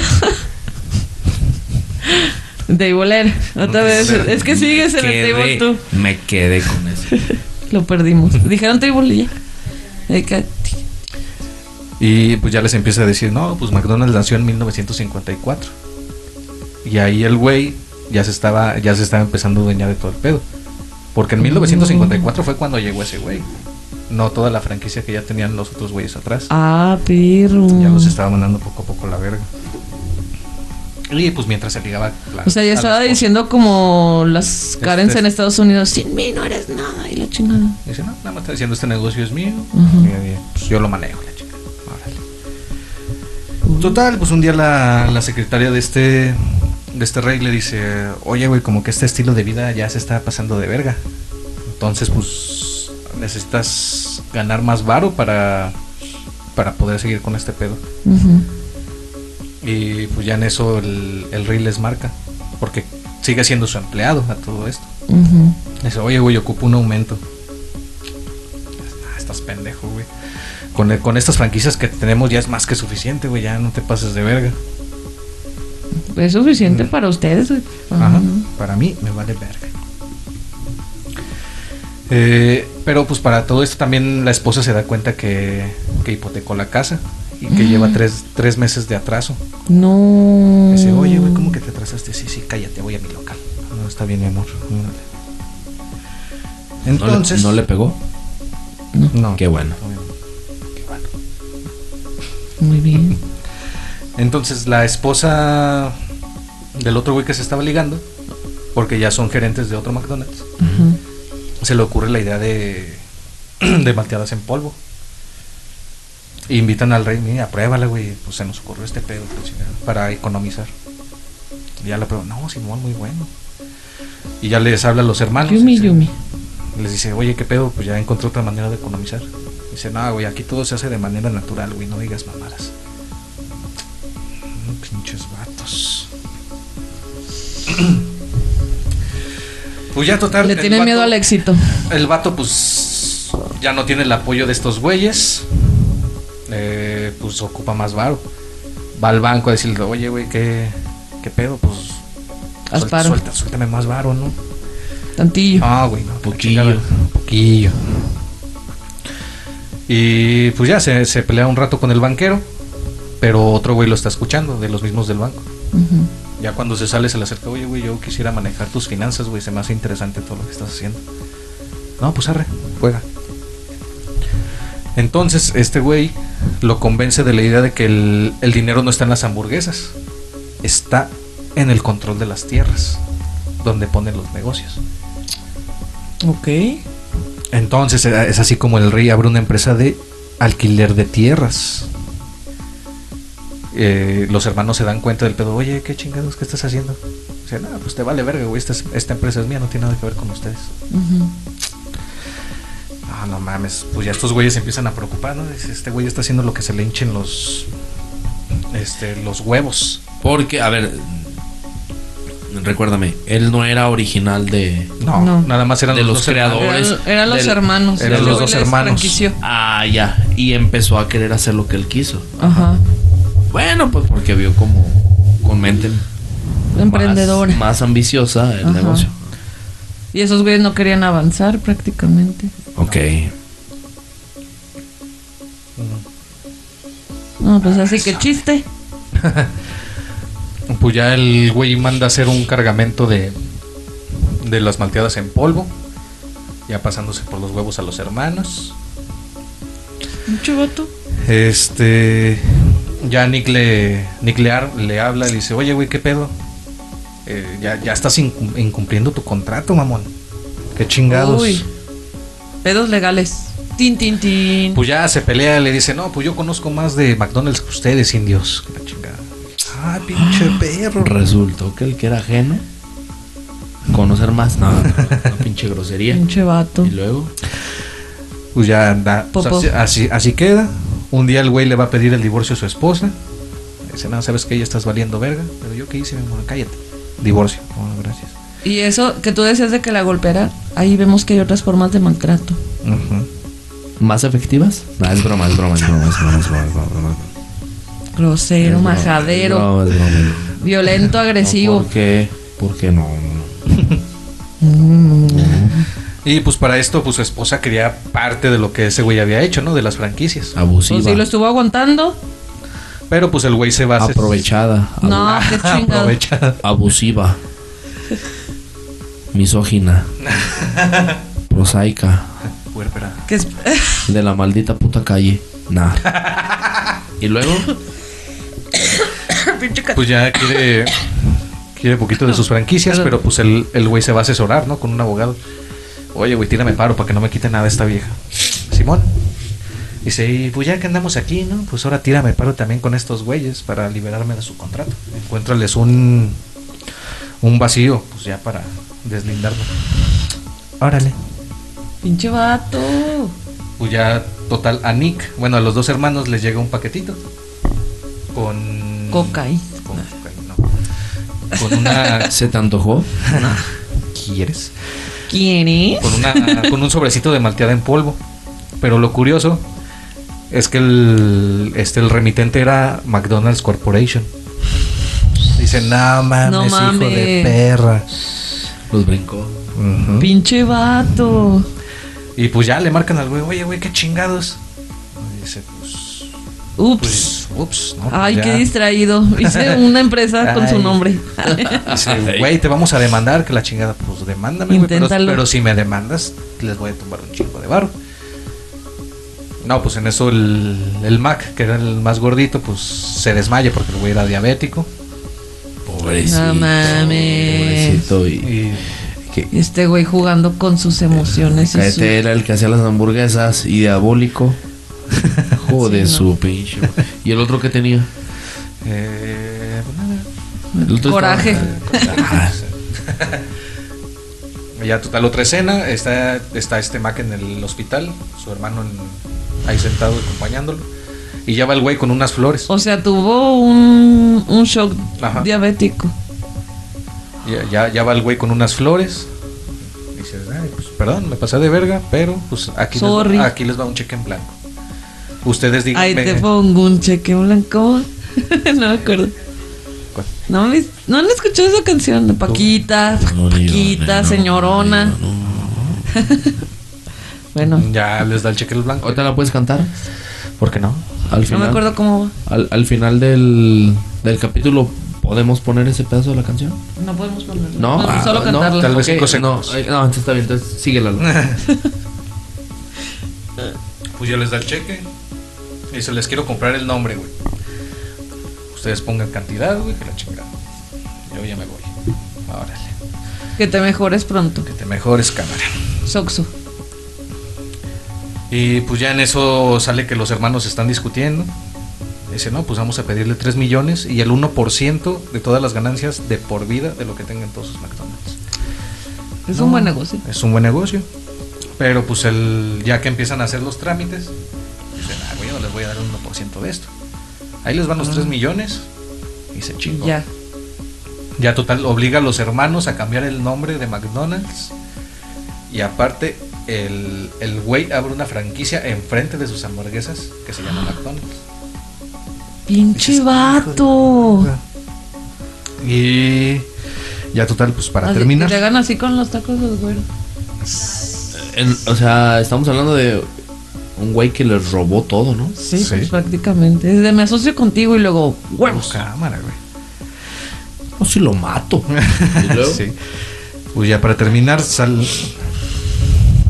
Table. Otra vez. Es que sigues en el table tú. Me quedé con eso. Lo perdimos. Dijeron table y ya. Y pues ya les empieza a decir, no, pues McDonald's nació en 1954. Y ahí el güey ya se estaba, ya se estaba empezando a dueñar de todo el pedo. Porque en 1954 fue cuando llegó ese güey. No toda la franquicia que ya tenían los otros güeyes atrás. Ah, perro. Ya los estaba mandando poco a poco la verga. Y pues mientras se ligaba. la- O sea, ya estaba diciendo como las Karens Este- en Estados Unidos, sin mí no eres nada y la chingada. Dice, no, nada más está diciendo este negocio es mío. Ujú. Y, y, pues, yo lo manejo. Total, pues un día la, la secretaria de este de este rey le dice, oye, güey, como que este estilo de vida ya se está pasando de verga. Entonces, pues necesitas ganar más varo para, para poder seguir con este pedo. Y pues ya en eso el, el rey les marca, porque sigue siendo su empleado a todo esto. Ujú. Dice, oye, güey, ocupo un aumento. Ah, estás pendejo, güey. Con, con estas franquicias que tenemos ya es más que suficiente, güey. Ya no te pases de verga. Es suficiente para ustedes, güey. Ajá. Ajá. Para mí me vale verga. Eh, pero pues para todo esto también la esposa se da cuenta que, que hipotecó la casa y que lleva tres, tres meses de atraso. No. Dice, oye, güey, ¿cómo que te atrasaste? Sí, sí, cállate, voy a mi local. No, está bien, mi amor. Órale. ¿No le- Entonces... ¿No le, pegó? No. Qué bueno. Qué bueno. Muy bien. Entonces la esposa del otro güey que se estaba ligando, porque ya son gerentes de otro McDonald's, se le ocurre la idea de, de malteadas en polvo. E invitan al rey, mira, pruébala, güey. Pues se nos ocurrió este pedo, pues, para economizar. Y ya la prueba, no, Simón, muy bueno. Y ya les habla a los hermanos. Yumi, dice- Yumi. Les dice, oye, ¿qué pedo? Pues ya encontré otra manera de economizar. Dice, no, güey, aquí todo se hace de manera natural, güey, no digas mamadas. Mm, pinches vatos. pues ya total. Le tiene miedo al éxito. El vato, pues, ya no tiene el apoyo de estos güeyes. Eh, pues ocupa más varo. Va al banco a decirle, oye, güey, ¿qué, ¿qué pedo? Pues, Haz suel- paro. suelta- suéltame más varo, ¿no? Tantillo. Ah, güey, no. Poquillo. chingada, Poquillo. Y pues ya se, se pelea un rato con el banquero. Pero otro güey lo está escuchando, de los mismos del banco. Ya cuando se sale se le acerca, oye, güey, yo quisiera manejar tus finanzas, güey, se me hace interesante todo lo que estás haciendo. No, pues arre, juega. Entonces, este güey lo convence de la idea de que el, el dinero no está en las hamburguesas, está en el control de las tierras, donde ponen los negocios. Ok. Entonces eh, es así como el rey abre una empresa de alquiler de tierras. Eh, los hermanos se dan cuenta del pedo, oye, ¿qué chingados que estás haciendo? Dice, no, pues te vale verga, güey, esta, es- esta empresa es mía, no tiene nada que ver con ustedes. Ah, no mames, pues ya estos güeyes se empiezan a preocupar, ¿no? Dice, este güey está haciendo lo que se le hinchen los, este, los huevos. Porque, a ver, recuérdame, él no era original de... No, No. nada más eran De los creadores. Eran, eran los del- hermanos. eran los dos hermanos. Ah, ya. Y empezó a querer hacer lo que él quiso. Ajá. Bueno, pues porque vio como con mente más- Emprendedora. Más, ambiciosa el Ajá. negocio. Y esos güeyes no querían avanzar prácticamente. Ok. No, pues así que chiste. Pues ya el güey manda a hacer un cargamento de, de las malteadas en polvo. Ya pasándose por los huevos a los hermanos. Mucho vato. Este. Ya Nick le, Nick le, ar- le habla y le dice: Oye, güey, ¿qué pedo? Eh, ya, ya estás incum- incumpliendo tu contrato, mamón. Qué chingados. Uy. Pedos legales. Tin, tin, tin. Pues ya se pelea, le dice: No, pues yo conozco más de McDonald's que ustedes, indios. Chingada. Ah, pinche perro. Resultó que el que era ajeno. Conocer más. No, no, pinche grosería. Pinche vato. Y luego. Pues ya anda. así, así, así queda. Un día el güey le va a pedir el divorcio a su esposa. Dice, no, sabes que ella estás valiendo verga. Pero yo qué hice, mi amor, cállate. Divorcio. Bueno, gracias. Y eso que tú decías de que la golpeara, ahí vemos que hay otras formas de maltrato. Ujú. ¿Más efectivas? No, es broma, es broma, es broma, es broma, es broma, es broma, es broma. Grosero, majadero, broma, es violento, No, agresivo. ¿Por qué? ¿Por qué no? Y pues para esto, pues su esposa quería parte de lo que ese güey había hecho, ¿no? De las franquicias. Abusiva. Pues si lo estuvo aguantando. Pero pues el güey se va a hacer- aprovechada. abu- No, qué chingado. Aprovecha. Abusiva. Misógina. Prosaica. Es- De la maldita puta calle. Nah. Y luego. Pinche Pues ya quiere. Quiere poquito de sus franquicias, pero pues el el güey se va a asesorar, ¿no? Con un abogado. Oye, güey, tírame paro para que no me quite nada esta vieja. Simón. Dice, y pues ya que andamos aquí, ¿no? Pues ahora tírame paro también con estos güeyes para liberarme de su contrato. Encuéntrales un, un vacío, pues ya para deslindarme. Órale. Pinche vato. Pues ya, total, a Nick, bueno, a los dos hermanos les llega un paquetito. Con... Cocaína. Con cocaína, no. Con una... ¿Se te antojó? ¿Quieres? ¿Quién Con, una, con un sobrecito de malteada en polvo. Pero lo curioso es que el, este, el remitente era McDonald's Corporation. Dice, no mames, No hijo de mames. perra. Los brincó. Pinche vato. Y pues ya le marcan al güey, oye, güey, qué chingados. Y dice, Ups. pues, ups, ¿no? Pues Ay, ya. qué distraído. Hice una empresa con su nombre. Dice, güey, te vamos a demandar, que la chingada, pues demándame, güey. Pero, si me demandas, les voy a tumbar un chingo de barro. No, pues en eso el, el Mac, que era el más gordito, pues se desmaya porque el güey era diabético. Pobrecito. No mames. Pobrecito. Y, Y que, Este güey jugando con sus emociones. y su- era el que hacía las hamburguesas y diabólico. Sí, no. su pinche. ¿Y el otro que tenía? eh, pues nada. El otro Coraje. estaba- Ya total otra escena, está, está este Mac en el hospital, su hermano en- ahí sentado acompañándolo. Y ya va el güey con unas flores. O sea, tuvo un, un shock Ajá. diabético. Ya, ya, ya va el güey con unas flores. Dice, "Ay, pues, perdón, me pasé de verga, pero pues aquí, les Sorry. va, aquí les va un cheque en blanco. Ustedes digan. Ahí te pongo un cheque blanco. no me acuerdo. ¿Cuál? No, me- no han escuchado esa canción de Paquita, No, ni yo, Paquita, no, señorona. no, no, no. Bueno, Ya les da el cheque en blanco. ¿Ahorita la puedes cantar? ¿Por qué no? Al no me acuerdo cómo va. Al, al final del, del capítulo, ¿podemos poner ese pedazo de la canción? No podemos ponerlo. No, Podemos ah, solo no, cantarla. tal vez Ok, cinco no, segundos. no, entonces está bien, entonces síguela. Pues ya les da el cheque. Y dice, les quiero comprar el nombre, güey. Ustedes pongan cantidad, güey, que la chingada. Yo ya me voy. Órale. Que te mejores pronto. Que te mejores, cámara. Soxo. Y pues ya en eso sale que los hermanos están discutiendo. Dice, no, pues vamos a pedirle 3 millones y el 1% de todas las ganancias de por vida de lo que tengan todos sus McDonald's. Es No, un buen negocio. Es un buen negocio. Pero pues el, ya que empiezan a hacer los trámites, les voy a dar un 1% de esto. Ahí les van los 3 millones y se chingó. Ya. Ya total, obliga a los hermanos a cambiar el nombre de McDonald's. Y aparte, el, el güey abre una franquicia enfrente de sus hamburguesas que se llama McDonald's. Pinche Dices, vato. Y ya total, pues para Así- terminar. Te hagan así con los tacos los güeros. En- o sea, estamos hablando de un güey que les robó todo, ¿no? Sí, Sí. pues prácticamente. Desde me asocio contigo y luego huevos. Cámara, güey. No, si lo mato. Y luego, Sí. Pues ya para terminar, sal,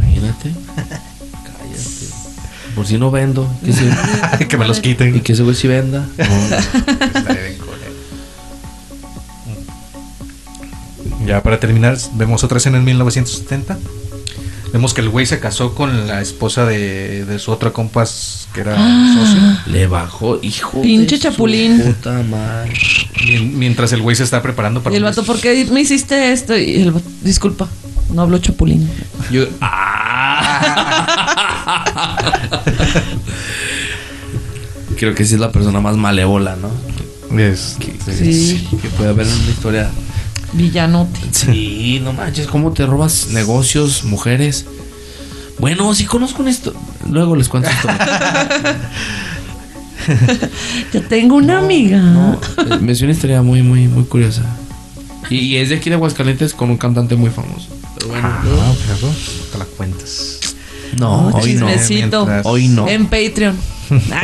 Imagínate. Cállate. Por si no vendo. Que se- que me los y quiten. que ese güey sí venda. Él. Ya para terminar, vemos otra escena en 1970. Vemos que el güey se casó con la esposa de, de su otro compas que era socio. Le bajó, hijo. Pinche de su chapulín. Puta madre. Mien- Mientras el güey se está preparando para Y el vato, ¿por qué me hiciste esto? Y el vato, disculpa, no hablo chapulín. Yo. ¡Ah! Creo que sí es la persona más malévola, ¿no? Es- Sí, Que puede haber en una historia. Villanote. Sí, no manches, ¿cómo te robas negocios, mujeres? Bueno, sí conozco esto. Luego les cuento esto. Ya tengo una amiga. Eh, Me hizo una historia muy, muy, muy curiosa. Y, y es de aquí de Aguascalientes con un cantante muy famoso. Pero bueno, Ah, luego- perro, te la cuentas. no, Oh, hoy no. Mientras- Hoy no. En Patreon.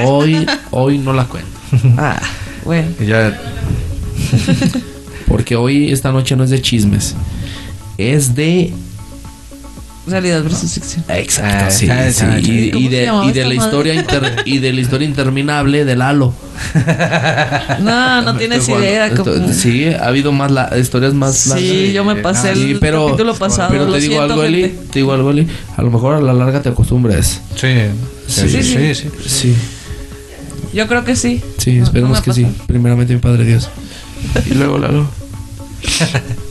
Hoy, hoy no la cuento. Ah, bueno. Y ya Porque hoy, esta noche no es de chismes. Es de Realidad versus ficción. Exacto, Ah, sí, ah, sí. ah, Y, ¿cómo y se de, y la historia inter- y de la historia interminable de Lalo. No, no tienes idea. esto- compa. Sí, ha habido más la- historias más largas. Sí, yo me pasé Sí, el pero, capítulo pasado. pero lo te digo siento, algo, Eli. Te digo algo, Eli. A lo mejor a la larga te acostumbres. Sí, sí, Sí, sí. sí. sí, Sí, Yo creo que sí. sí, No- no esperemos que sí. Primeramente, mi Padre Dios. Y luego Lalo.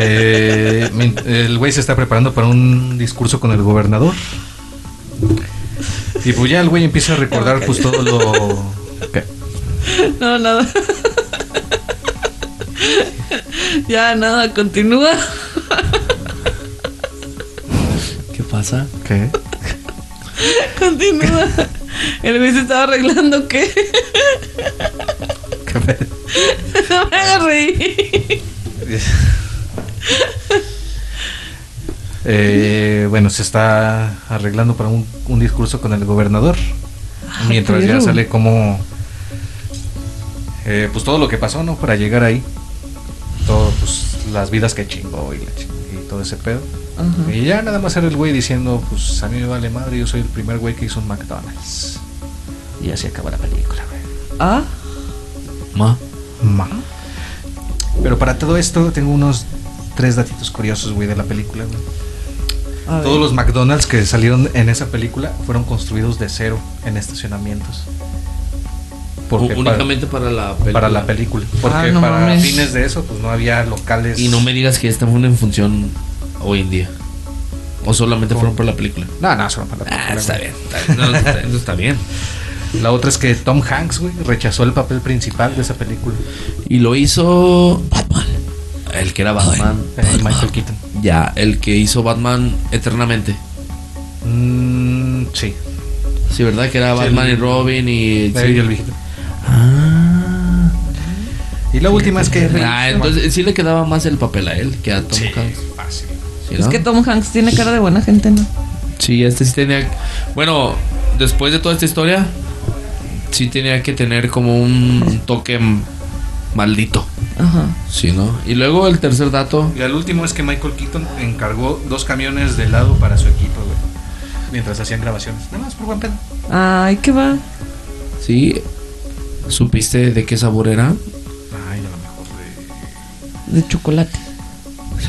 Eh, el güey se está preparando para un discurso con el gobernador. Y pues ya el güey empieza a recordar pues todo lo... ¿Qué? No, nada. ya, nada, continúa. ¿Qué pasa? ¿Qué? Continúa. El güey se estaba arreglando, ¿qué? ¿Qué pedo? No me hagas reír. Eh, bueno, se está arreglando para un, un discurso con el gobernador. mientras ya sale como... eh, pues todo lo que pasó, ¿no? Para llegar ahí. Todo, pues las vidas que chingó y, la y todo ese pedo. Y ya nada más era el güey diciendo, pues a mí me vale madre, yo soy el primer güey que hizo un McDonald's. Y así acaba la película, güey. Ah, Ma. Ma. Pero para todo esto tengo unos tres datitos curiosos, güey, de la película, güey. Todos los McDonald's que salieron en esa película fueron construidos de cero en estacionamientos. Porque únicamente para, la para, película. para la película. Porque Ah, no para mames. fines de eso, pues no había locales. Y no me digas que esta fue una en función hoy en día. O solamente fueron por la película. No, no, solo para la película. Ah, está bien. Está bien. No, está, eso está bien. La otra es que Tom Hanks, güey, rechazó el papel principal de esa película. Y lo hizo Batman. El que era Batman. Eh, Michael Keaton. Ya, el que hizo Batman eternamente. Mm, sí. Sí, ¿verdad? Que era Sí, Batman el- y Robin y... Sí. y el viejito. Ah. Y la última es que. Ah, entonces sí le quedaba más el papel a él que a Tom Sí, Hanks. fácil. ¿Sí, Es no? que Tom Hanks tiene cara de buena gente, ¿no? Sí, este sí tenía. Bueno, después de toda esta historia, sí tenía que tener como un toque maldito. Ajá. Sí, ¿no? Y luego el tercer dato. Y al último es que Michael Keaton encargó dos camiones de helado para su equipo, güey. Mientras hacían grabaciones. Nada más por buen pedo. Ay, ¿qué va? Sí. ¿Supiste de qué sabor era? Ay, a lo mejor de. De chocolate.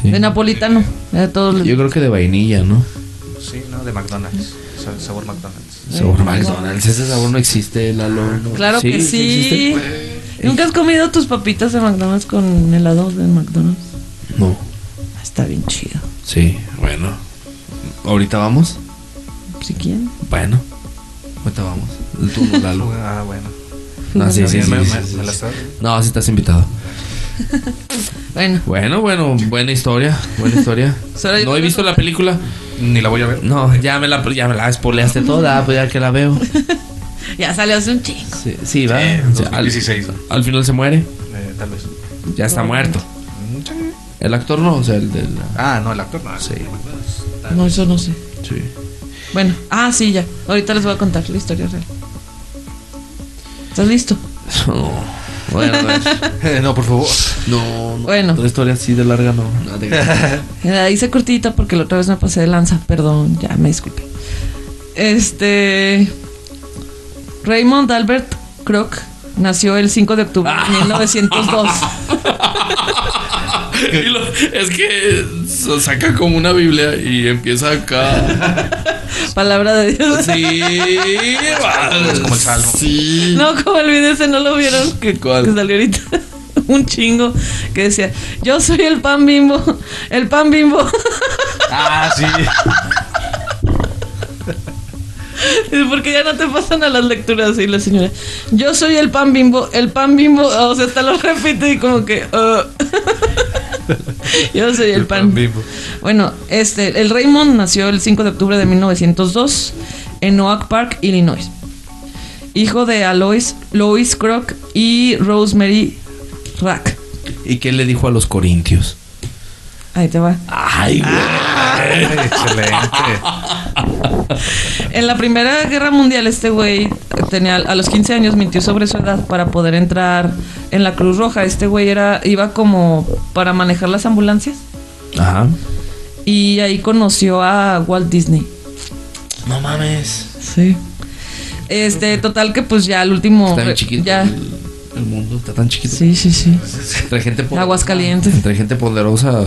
Sí. De napolitano. De todos los- Yo creo que de vainilla, ¿no? Sí, no, de McDonald's. Sa- Sabor McDonald's. Sabor McDonald's. Ese sabor no existe, Lalo. ¿no? Claro que sí. existe. ¿Nunca has comido tus papitas de McDonald's con helado de McDonald's? No. Ah, Está bien chido. Sí, bueno. ¿Ahorita vamos? Si quieren. Bueno. Ahorita vamos. Turno, Lalo. Ah, bueno. No, sí, sí, sí, me, sí, me- la No, sí estás invitado. Bueno, Bueno, bueno, buena historia, buena historia. No he visto la película. Ni la voy a ver. No, ya me la, ya me la spoileaste toda, pues ya que la veo. ya salió hace un chingo. Sí, sí va. Sí, O sea, al, 2016. al final se muere. Eh, tal vez. Ya está muerto. Sí. El actor no, o sea, el del. Ah, no, el actor no. Sí. No, eso no sé. Sí. Bueno, ah, sí, ya. Ahorita les voy a contar la historia real. ¿Estás listo? No. Bueno, ver. Eh, no, por favor. No, no. Bueno. Historia así de larga no. No, La hice cortita porque la otra vez me pasé de lanza. Perdón, ya me disculpe. Este. Raymond Albert Kroc nació el 5 de octubre de 1902. Y lo- es que se saca como una Biblia y empieza acá. Palabra de Dios. Sí. Es como el salmo. Sí. No, como el video ese no lo vieron que, ¿Cuál? que salió ahorita. Un chingo que decía, yo soy el pan bimbo, el pan bimbo. Ah, sí. Porque ya no te pasan a las lecturas y la señora, yo soy el pan bimbo, el pan bimbo, o sea, hasta lo repite y como que, "Uh". yo soy el, pan. bimbo. Bueno, este, el Raymond nació el 5 de octubre de 1902 en Oak Park, Illinois. Hijo de Alois, Lois Kroc y Rosemary Rack. ¿Y qué le dijo a los corintios? Ahí te va. Ay, güey. Ay, excelente. En la Primera Guerra Mundial este güey tenía a los 15 años mintió sobre su edad para poder entrar en la Cruz Roja. Este güey era iba como para manejar las ambulancias Ajá. y ahí conoció a Walt Disney. No mames. Sí. Este, total que pues ya al último Está bien chiquito. ya El, el mundo está tan chiquito. Sí, sí, sí. Entre gente poderosa. Aguascalientes. Entre gente poderosa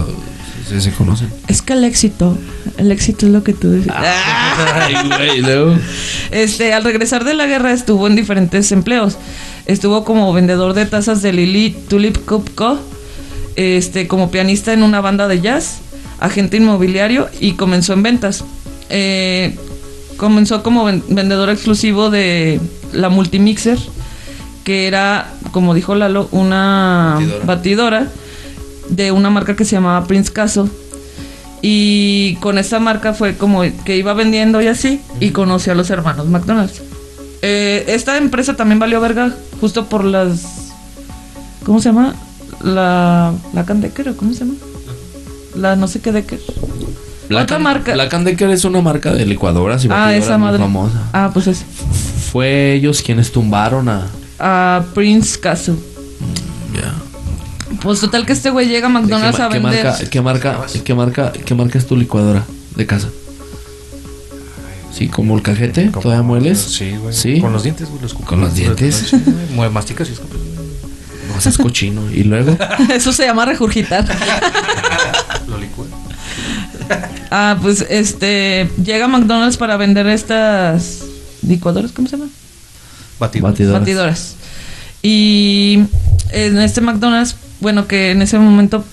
se, se conocen. Es que el éxito, el éxito es lo que tú dices. Ay, güey, luego. Este, al regresar de la guerra estuvo en diferentes empleos. Estuvo como vendedor de tazas de Lily Tulip Cup Co. Este, como pianista en una banda de jazz, agente inmobiliario y comenzó en ventas. Eh, comenzó como ven- vendedor exclusivo de la Multimixer, que era, como dijo Lalo, una Batidora. batidora de una marca que se llamaba Prince Caso. Y con esa marca fue como que iba vendiendo y así, y conoció a los hermanos McDonald's. Eh, esta empresa también valió verga justo por las. ¿Cómo se llama? La. La Candecker, ¿o cómo se llama? La no sé qué Decker. Otra marca. Black and Decker es una marca de licuadoras y Ah, esa muy madre. famosa. Ah, pues es. Fue ellos quienes tumbaron a. A Prince Caso. Pues total que este güey llega a ¿De McDonald's qué, a vender. marca, qué marca, qué marca, qué marca es tu licuadora de casa? Sí, como el cajete, Como- todavía mueles. Sí, güey. Sí. Con los dientes, güey. Los. Con los dientes. Sí, güey. Mue- Masticas y escupes. No seas cochino. Y luego. Eso se llama regurgitar. Lo licúa. ah, pues este. Llega a McDonald's para vender estas. licuadoras, ¿cómo se llama? Batido. Batidoras. batidoras. Y en este McDonald's, bueno, que en ese momento,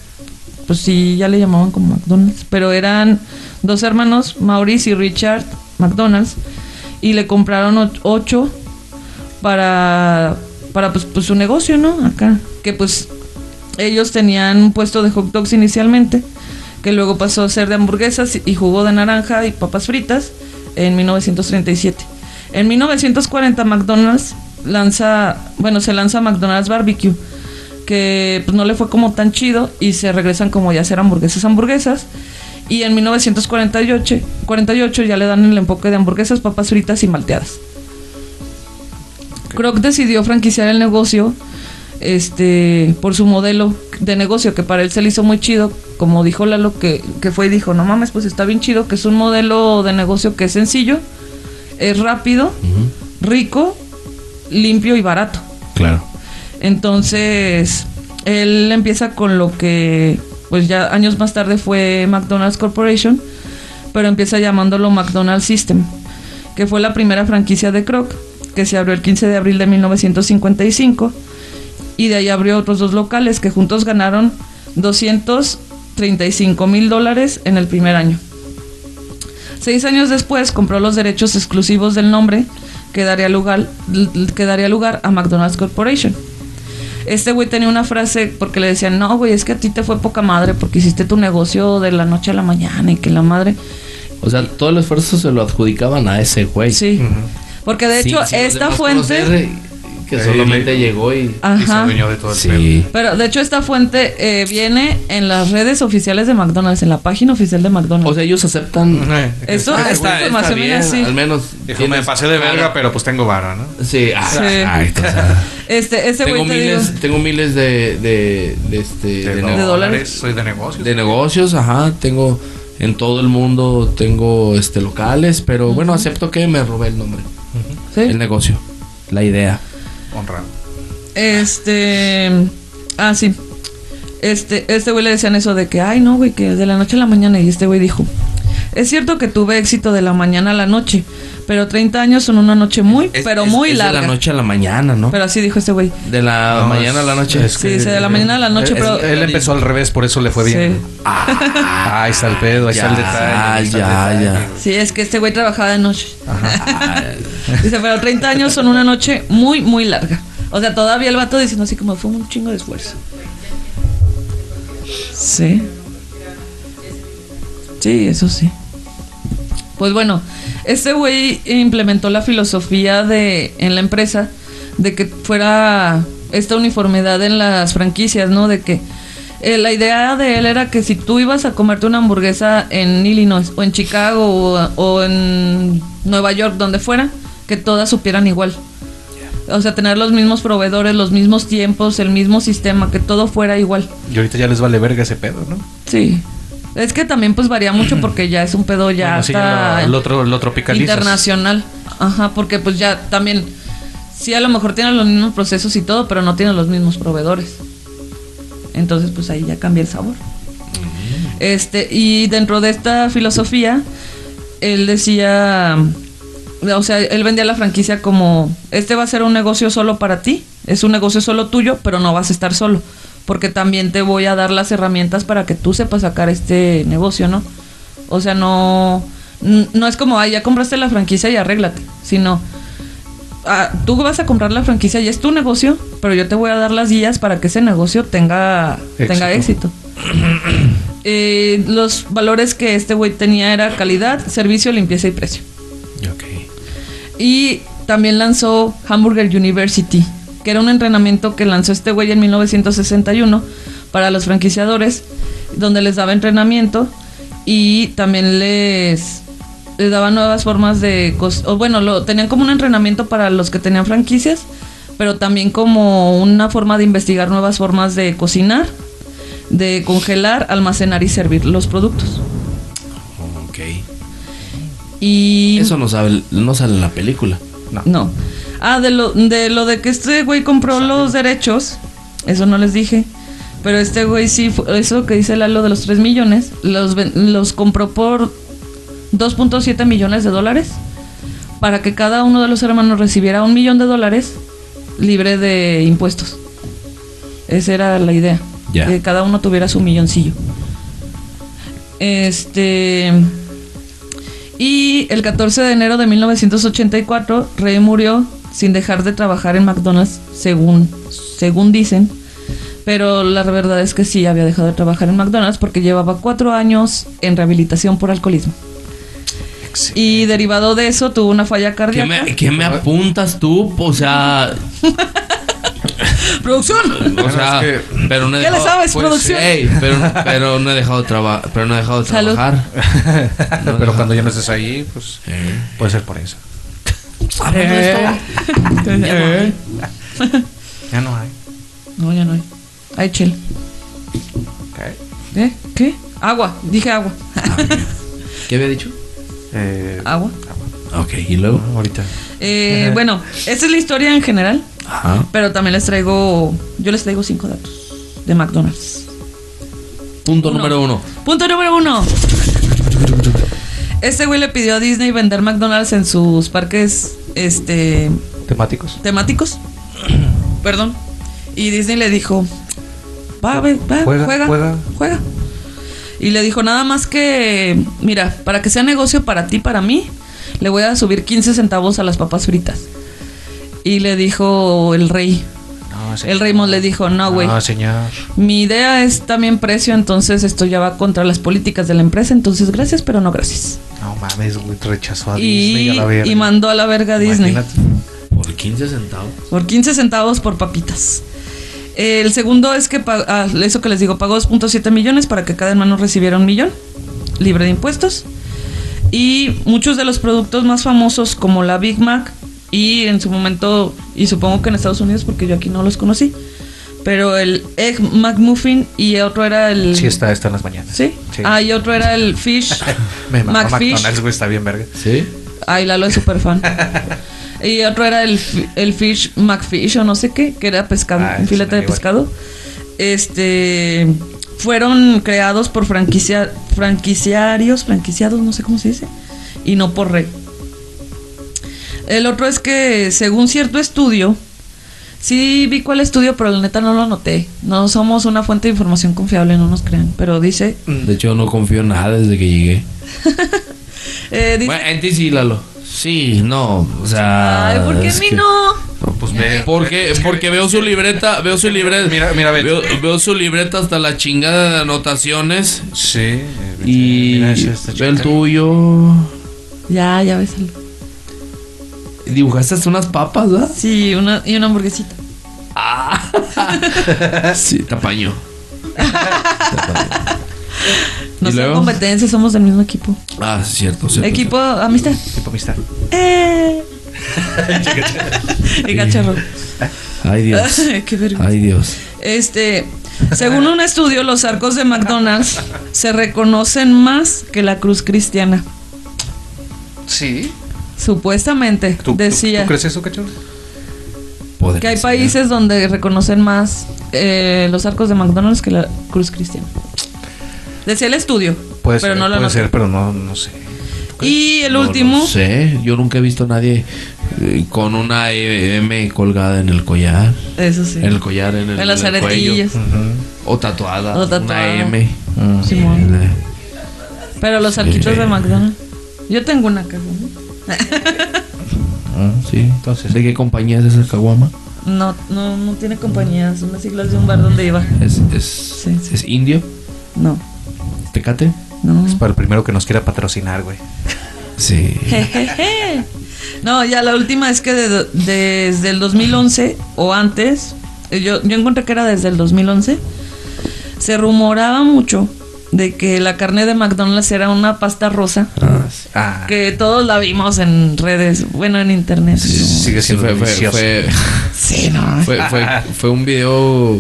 pues sí, ya le llamaban como McDonald's, pero eran dos hermanos, Maurice y Richard McDonald's, y le compraron ocho para, para pues, pues su negocio, ¿no? Acá, que pues ellos tenían un puesto de hot dogs inicialmente, que luego pasó a ser de hamburguesas y jugo de naranja y papas fritas en 1937. En 1940 McDonald's lanza, bueno, se lanza McDonald's Barbecue, que pues no le fue como tan chido y se regresan como ya a hacer hamburguesas hamburguesas. Y en 1948 48 ya le dan el enfoque de hamburguesas, papas fritas y malteadas. Kroc decidió franquiciar el negocio este por su modelo de negocio que para él se le hizo muy chido, como dijo Lalo que, que fue y dijo, no mames, pues está bien chido, que es un modelo de negocio que es sencillo, es rápido, rico, limpio y barato. Claro. Entonces, él empieza con lo que, pues ya años más tarde fue McDonald's Corporation, pero empieza llamándolo McDonald's System, que fue la primera franquicia de Kroc, que se abrió el 15 de abril de 1955, y de ahí abrió otros dos locales que juntos ganaron 235 mil dólares en el primer año. Seis años después compró los derechos exclusivos del nombre que daría lugar, que daría lugar a McDonald's Corporation. Este güey tenía una frase porque le decían, no, güey, es que a ti te fue poca madre porque hiciste tu negocio de la noche a la mañana y que la madre... O sea, todo el esfuerzo se lo adjudicaban a ese güey. Sí. Porque de Sí, hecho, sí, esta fuente... conocer Que solamente le- llegó y. Y se adueñó de todo el pedo. Sí. Pero de hecho esta fuente eh, viene en las redes oficiales de McDonald's, en la página oficial de McDonald's. O sea, ellos aceptan. Eh, Eso- Ah, esta está, información bien, así. Al menos. Dijo, me pasé de verga, pero pues tengo vara, ¿no? Sí, ah, Sí. ay, sea, este, este tengo digo, miles, tengo miles de, de, de, este, De, de, de nego- dólares. Soy de negocios. de negocios, ajá, tengo en todo el mundo tengo este locales, pero bueno, acepto que me robé el nombre, ¿sí? el negocio, la idea. Honrado. Este. Ah, sí. Este, este güey le decían eso de que, ay, no, güey, que de la noche a la mañana. Y este güey dijo: Es cierto que tuve éxito de la mañana a la noche, pero 30 años son una noche muy, Es- pero es- muy es larga. De la noche a la mañana, ¿no? Pero así dijo este güey. de la No, mañana a la noche. es Sí, dice de la mañana a la noche, Él- pero. Él empezó al revés, por eso le fue bien. Sí. Ah, ahí está el pedo, ahí está el Ya, detalle. ya, detalle. ya. Sí, es que este güey trabajaba de noche. Ah, Dice, pero 30 años son una noche muy, muy larga. O sea, todavía el vato diciendo así como fue un chingo de esfuerzo. Sí. Sí, eso sí. Pues bueno, este güey implementó la filosofía de en la empresa de que fuera esta uniformidad en las franquicias, ¿no? De que eh, la idea de él era que si tú ibas a comerte una hamburguesa en Illinois o en Chicago o, o en Nueva York, donde fuera, que todas supieran igual. O sea, tener los mismos proveedores, los mismos tiempos, el mismo sistema, que todo fuera igual. Y ahorita ya les vale verga ese pedo, ¿no? Sí. Es que también pues varía mucho porque ya es un pedo ya Bueno, sí, hasta lo, lo otro, lo tropicalizas. internacional. Ajá, porque pues ya también sí a lo mejor tienen los mismos procesos y todo, pero no tienen los mismos proveedores. Entonces pues ahí ya cambia el sabor. Este, y dentro de esta filosofía, él decía, o sea, él vendía la franquicia como, este va a ser un negocio solo para ti, es un negocio solo tuyo, pero no vas a estar solo, porque también te voy a dar las herramientas para que tú sepas sacar este negocio, ¿no? O sea, no, no es como, ay, ya compraste la franquicia y arréglate, sino, ah, tú vas a comprar la franquicia y es tu negocio, pero yo te voy a dar las guías para que ese negocio tenga tenga éxito. Eh, los valores que este güey tenía era calidad, servicio, limpieza y precio. Y también lanzó Hamburger University, que era un entrenamiento que lanzó este güey en 1961 para los franquiciadores, donde les daba entrenamiento y también les, les daba nuevas formas de... O bueno, lo, tenían como un entrenamiento para los que tenían franquicias, pero también como una forma de investigar nuevas formas de cocinar, de congelar, almacenar y servir los productos. Ok. Y... Eso no, sabe, no sale en la película. No. No. Ah, de lo, de lo de que este güey compró los derechos, eso no les dije. Pero este güey sí, eso que dice Lalo de los 3 millones, los, los compró por 2.7 millones de dólares para que cada uno de los hermanos recibiera un millón de dólares libre de impuestos. Esa era la idea. Que cada uno tuviera su milloncillo. Este. Y el 14 de enero de 1984, Rey murió sin dejar de trabajar en McDonald's, según, según dicen. Pero la verdad es que sí había dejado de trabajar en McDonald's porque llevaba cuatro años en rehabilitación por alcoholismo. Y derivado de eso tuvo una falla ¿Qué cardíaca. me, qué me apuntas tú? O sea, ¡Producción! o Bueno, sea, es que- pero no he ¿Qué le dejado- sabes, pues, producción? ey, pero, pero no he dejado de trabajar, pero no he dejado de Salud. trabajar. No he Pero cuando dejado- ya no estés ahí, pues Eh. puede ser por eso. De esto, ya no hay. Ya no hay. No, ya no hay. Hay chel. Ok. ¿Eh? ¿Qué? Agua. Dije agua. ¿Qué había dicho? Eh, agua. Ok, y luego. ahorita. Eh, bueno, esta es la historia en general. Ajá. Pero también les traigo. Yo les traigo cinco datos de McDonald's. Punto Uno. número uno. Punto número uno. Este güey le pidió a Disney vender McDonald's en sus parques este, Temáticos. temáticos. Perdón. Y Disney le dijo: Va, ve, va, Juega, juega, juega. juega, Y le dijo: Nada más que, mira, para que sea negocio para ti, para mí, le voy a subir 15 centavos a las papas fritas. Y le dijo el rey: No, El Raymond le dijo: No, güey. No, señor. Mi idea es también precio, entonces esto ya va contra las políticas de la empresa, entonces gracias, pero no gracias. No mames, güey. Rechazó a Disney Y, a la verga. y mandó a la verga a Disney Imagínate. Por 15 centavos. por 15 centavos por papitas. El segundo es que, ah, eso que les digo, pagó 2.7 millones para que cada hermano recibiera un millón, libre de impuestos. Y muchos de los productos más famosos, como la Big Mac, y en su momento, y supongo que en Estados Unidos, porque yo aquí no los conocí, pero el Egg McMuffin y otro era el. Sí, está, está en las mañanas. ¿Sí? Sí. Ah, y otro era el Fish. Me McFish. McDonald's, güey, está bien verga. ¿Sí? Ay, Lalo es súper fan. y otro era el, el Fish McFish o no sé qué, que era pescado, Ah, un filete de igual. pescado. Este. Fueron creados por franquicia, franquiciarios, franquiciados, no sé cómo se dice, y no por rey. El otro es que, según cierto estudio, sí vi cuál estudio, pero la neta no lo anoté. No somos una fuente de información confiable, no nos crean. Pero dice. De hecho, no confío en nada desde que llegué. eh, dice Bueno, en ti sí, Lalo. Sí, no. O sea. Ay, ¿por qué a mí que- no? No, pues ve. Porque, porque veo su libreta, veo su libreta. Mira, mira, ve. Veo, veo su libreta hasta la chingada de anotaciones. Sí. eh, Y mira, veo el tuyo. Ya, ya ves. el- Dibujaste hasta unas papas, ¿verdad? Sí, una, y una hamburguesita. Sí, tapaño. No ¿Y son luego? competencia, somos del mismo equipo. Ah, sí, cierto, cierto. Equipo amistad. Tipo amistad. ¡Eh! y cachorro. Ay, Dios. Qué vergüenza. Ay, Dios. Este, según un estudio, los arcos de McDonald's se reconocen más que la cruz cristiana. Sí. Supuestamente, ¿Tú, tú- decía ¿tú crees eso, cachorro? Que hay ser. países donde reconocen más eh, los arcos de McDonald's que la cruz cristiana. Decía el estudio, Puede pero ser, no lo puede ser, pero no, no sé. Y el No último, lo sé, yo nunca he visto a nadie eh, con una M colgada en el collar. eso sí. En el collar, en el, En las en el cuello. aretillas. O tatuada. O tatuada. Una M. Mm. Simón. Pero los arquitos de McDonald's. Yo tengo una casa, ¿no? Sí. Entonces- ¿De qué compañía es esa caguama? No, no, no tiene compañía, son las siglas de un bar donde iba. ¿Es, es, Sí, sí. es indio? No, ¿Tecate? no. Es para el primero que nos quiera patrocinar, güey. Sí. Jejeje. No, ya la última es que de- desde el 2011 o antes, eh, yo, yo encontré que era desde el 2011, se rumoraba mucho de que la carne de McDonald's era una pasta rosa, Ah, sí. Ah, que todos la vimos en redes, bueno, en internet. Sí, sigue Sí, siendo fue, fue, delicioso. fue, Sí, no. fue, fue, fue un video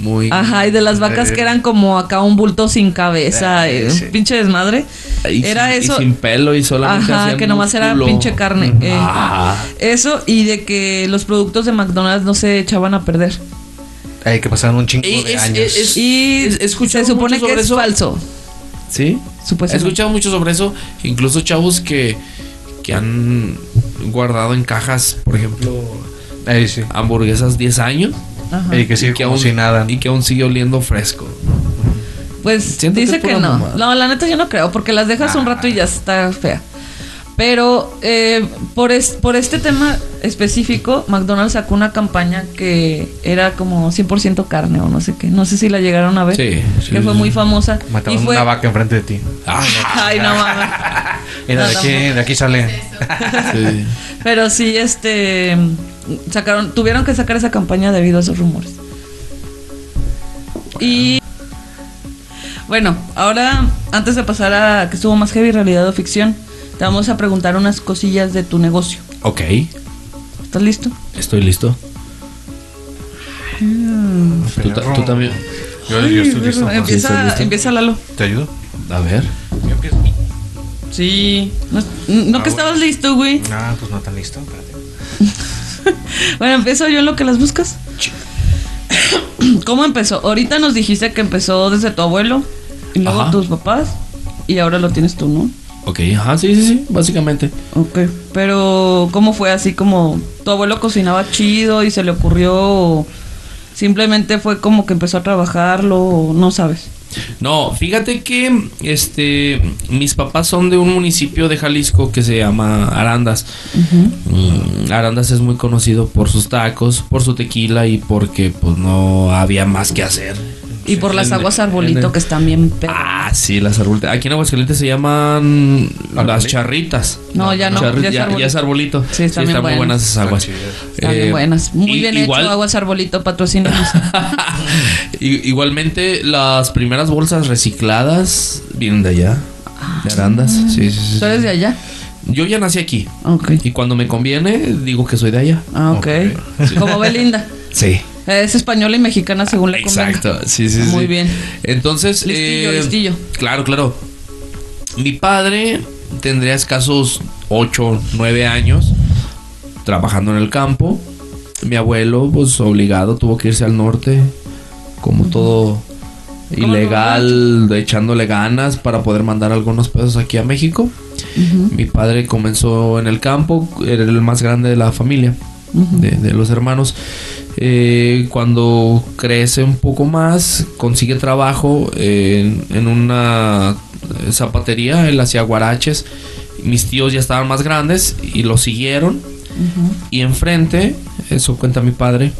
muy... Ajá, y de las vacas que eran como acá un bulto sin cabeza, Eh, eh, sí. un pinche desmadre. y Era sin, y eso. sin pelo y solamente Ajá, que nomás era pinche carne. eh. Ah. Eso y de que los productos de McDonald's no se echaban a perder. Ay, que pasaron un chingo Y de es- años. es- Y He escuchado se supone que es falso. ¿Sí? He escuchado mucho sobre eso. Incluso chavos que, que han guardado en cajas, por ejemplo, Ay, sí. hamburguesas 10 años. Ajá. Y que sigue y que como aún, si nada. y que aún sigue oliendo fresco. Pues dice es que, no. mamada. No, la neta yo no creo, porque las dejas un rato y ya está fea. Pero eh, por, es- por este tema específico, McDonald's sacó una campaña que era como 100% carne o no sé qué. No sé si la llegaron a ver. Sí, sí, Que fue muy famosa. Mataron y fue... una vaca enfrente de ti. Ay, no mames. Mira, de aquí, de aquí sale. Sí. Pero sí, este. Sacaron, tuvieron que sacar esa campaña debido a esos rumores. Y. Bueno, ahora, antes de pasar a que estuvo más heavy realidad o ficción, te vamos a preguntar unas cosillas de tu negocio. Ok, ¿Estás listo? estoy listo. Tú, ta- tú también. Yo, yo estoy listo. ¿estás Empieza, listo? empieza Lalo. ¿Te ayudo? A ver. Yo empiezo. Sí. No, no Ah, que bueno. estabas listo, güey. Ah, pues no tan listo. Espérate. Bueno, empiezo yo en lo que las buscas. ¿Cómo empezó? Ahorita nos dijiste que empezó desde tu abuelo y luego Ajá. tus papás y ahora lo tienes tú, ¿no? Ok, ajá, sí, sí, sí, básicamente. Ok. Pero, ¿cómo fue así como tu abuelo cocinaba chido y se le ocurrió? o simplemente fue como que empezó a trabajarlo, o no sabes. No, fíjate que este mis papás son de un municipio de Jalisco que se llama Arandas. Mm, Arandas es muy conocido por sus tacos, por su tequila y porque pues no había más que hacer. Y por las aguas arbolito el- que están bien perras. Ah, sí, las arbolitas. Aquí en Aguascalientes se llaman las charritas. No, ya no, Charri- ya es ya, arbolito. ya es arbolito. Sí, están bien muy buenas. buenas esas aguas. Están. Están bien Eh, buenas. Muy y- bien igual, hecho, aguas arbolito, patrocínanos. Igualmente, las primeras bolsas recicladas vienen de allá. De Arandas. Sí, sí, sí. ¿Tú eres de allá? Yo ya nací aquí. Ok. Y cuando me conviene, digo que soy de allá. Ah, ok. Como Belinda. Sí. Es española y mexicana según convenga. Exacto. Sí, sí, Muy sí. bien. Entonces. Listillo, eh, listillo. Claro, claro. Mi padre tendría escasos 8, 9 años trabajando en el campo. Mi abuelo, pues obligado, tuvo que irse al norte, como todo ilegal, echándole ganas para poder mandar algunos pesos aquí a México. Mi padre comenzó en el campo, era el más grande de la familia, de, de los hermanos. Eh, cuando crece un poco más, consigue trabajo en, en una zapatería, él hacía guaraches. Mis tíos ya estaban más grandes y lo siguieron. Y enfrente, eso cuenta mi padre.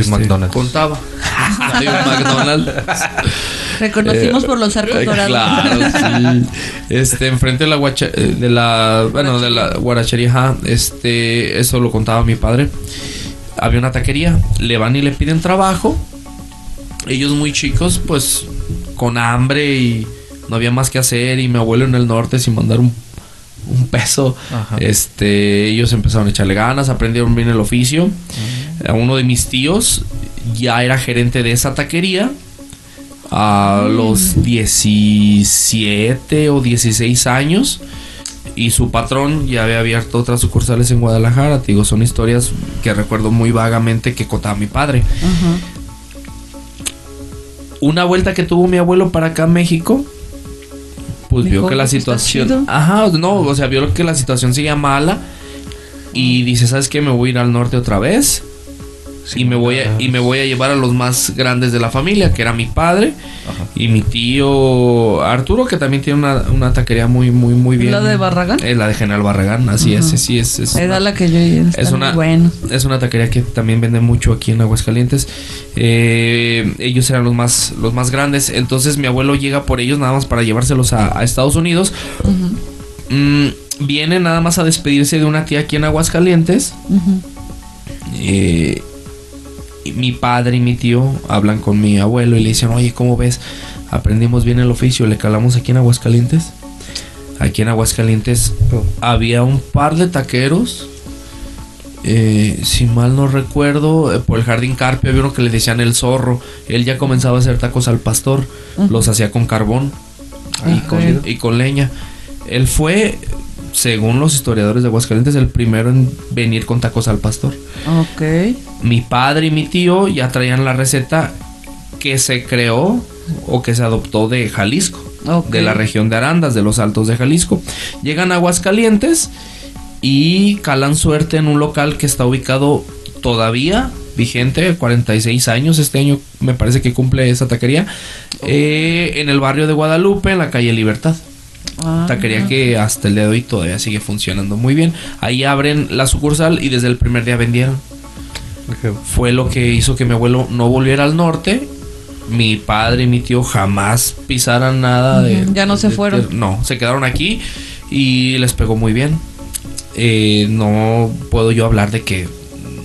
Este, McDonald's. Contaba. Hay un McDonald's. Reconocimos Eh, por los arcos eh, dorados. Claro, sí. Este, enfrente de la guacha, eh, de la, bueno, de la guarachería, ajá, este, eso lo contaba mi padre. Había una taquería, le van y le piden trabajo. Ellos muy chicos, pues, con hambre y no había más que hacer. Y mi abuelo en el norte sin mandar un, un peso. Ajá. Este, ellos empezaron a echarle ganas, aprendieron bien el oficio. A uno de mis tíos ya era gerente de esa taquería a los 17 o 16 años y su patrón ya había abierto otras sucursales en Guadalajara. Te digo, son historias que recuerdo muy vagamente que contaba mi padre. Ajá. Una vuelta que tuvo mi abuelo para acá a México, pues vio que la "Pues, situación. chido". Ajá, no, o sea, vio que la situación seguía mala y dice, ¿sabes qué? Me voy a ir al norte otra vez. Y me voy a, y me voy a llevar a los más grandes de la familia, que era mi padre Ajá. y mi tío Arturo, que también tiene una, una taquería muy, muy, muy bien. ¿La de Barragán? Eh, la de General Barragán, así es, sí, es. es Era una- la que yo es muy una, bueno. es una taquería que también vende mucho aquí en Aguascalientes. Eh, ellos eran los más, los más grandes. Entonces mi abuelo llega por ellos nada más para llevárselos a, a Estados Unidos. Mm, viene nada más a despedirse de una tía aquí en Aguascalientes. Eh, y mi padre y mi tío hablan con mi abuelo y le dicen, oye, ¿cómo ves? Aprendimos bien el oficio, le calamos aquí en Aguascalientes. Aquí en Aguascalientes había un par de taqueros. eh, si mal no recuerdo, eh, por el Jardín Carpio había uno que le decían el zorro. Él ya comenzaba a hacer tacos al pastor. Los hacía con carbón y, Ah, con, ok. y con leña. Él fue, según los historiadores de Aguascalientes, el primero en venir con tacos al pastor Ok. mi padre y mi tío ya traían la receta que se creó o que se adoptó de Jalisco, de la región de Arandas, de los Altos de Jalisco. Llegan a Aguascalientes y calan suerte en un local que está ubicado todavía vigente, 46 años. Este año me parece que cumple esa taquería. eh, en el barrio de Guadalupe, en la calle Libertad. Ah, Taquería que hasta el día de hoy todavía sigue funcionando muy bien. Ahí abren la sucursal y desde el primer día vendieron fue lo que hizo que mi abuelo no volviera al norte. Mi padre y mi tío jamás pisaran nada de. Ya no se de- fueron. de- no, se quedaron aquí y les pegó muy bien. Eh, no puedo yo hablar de que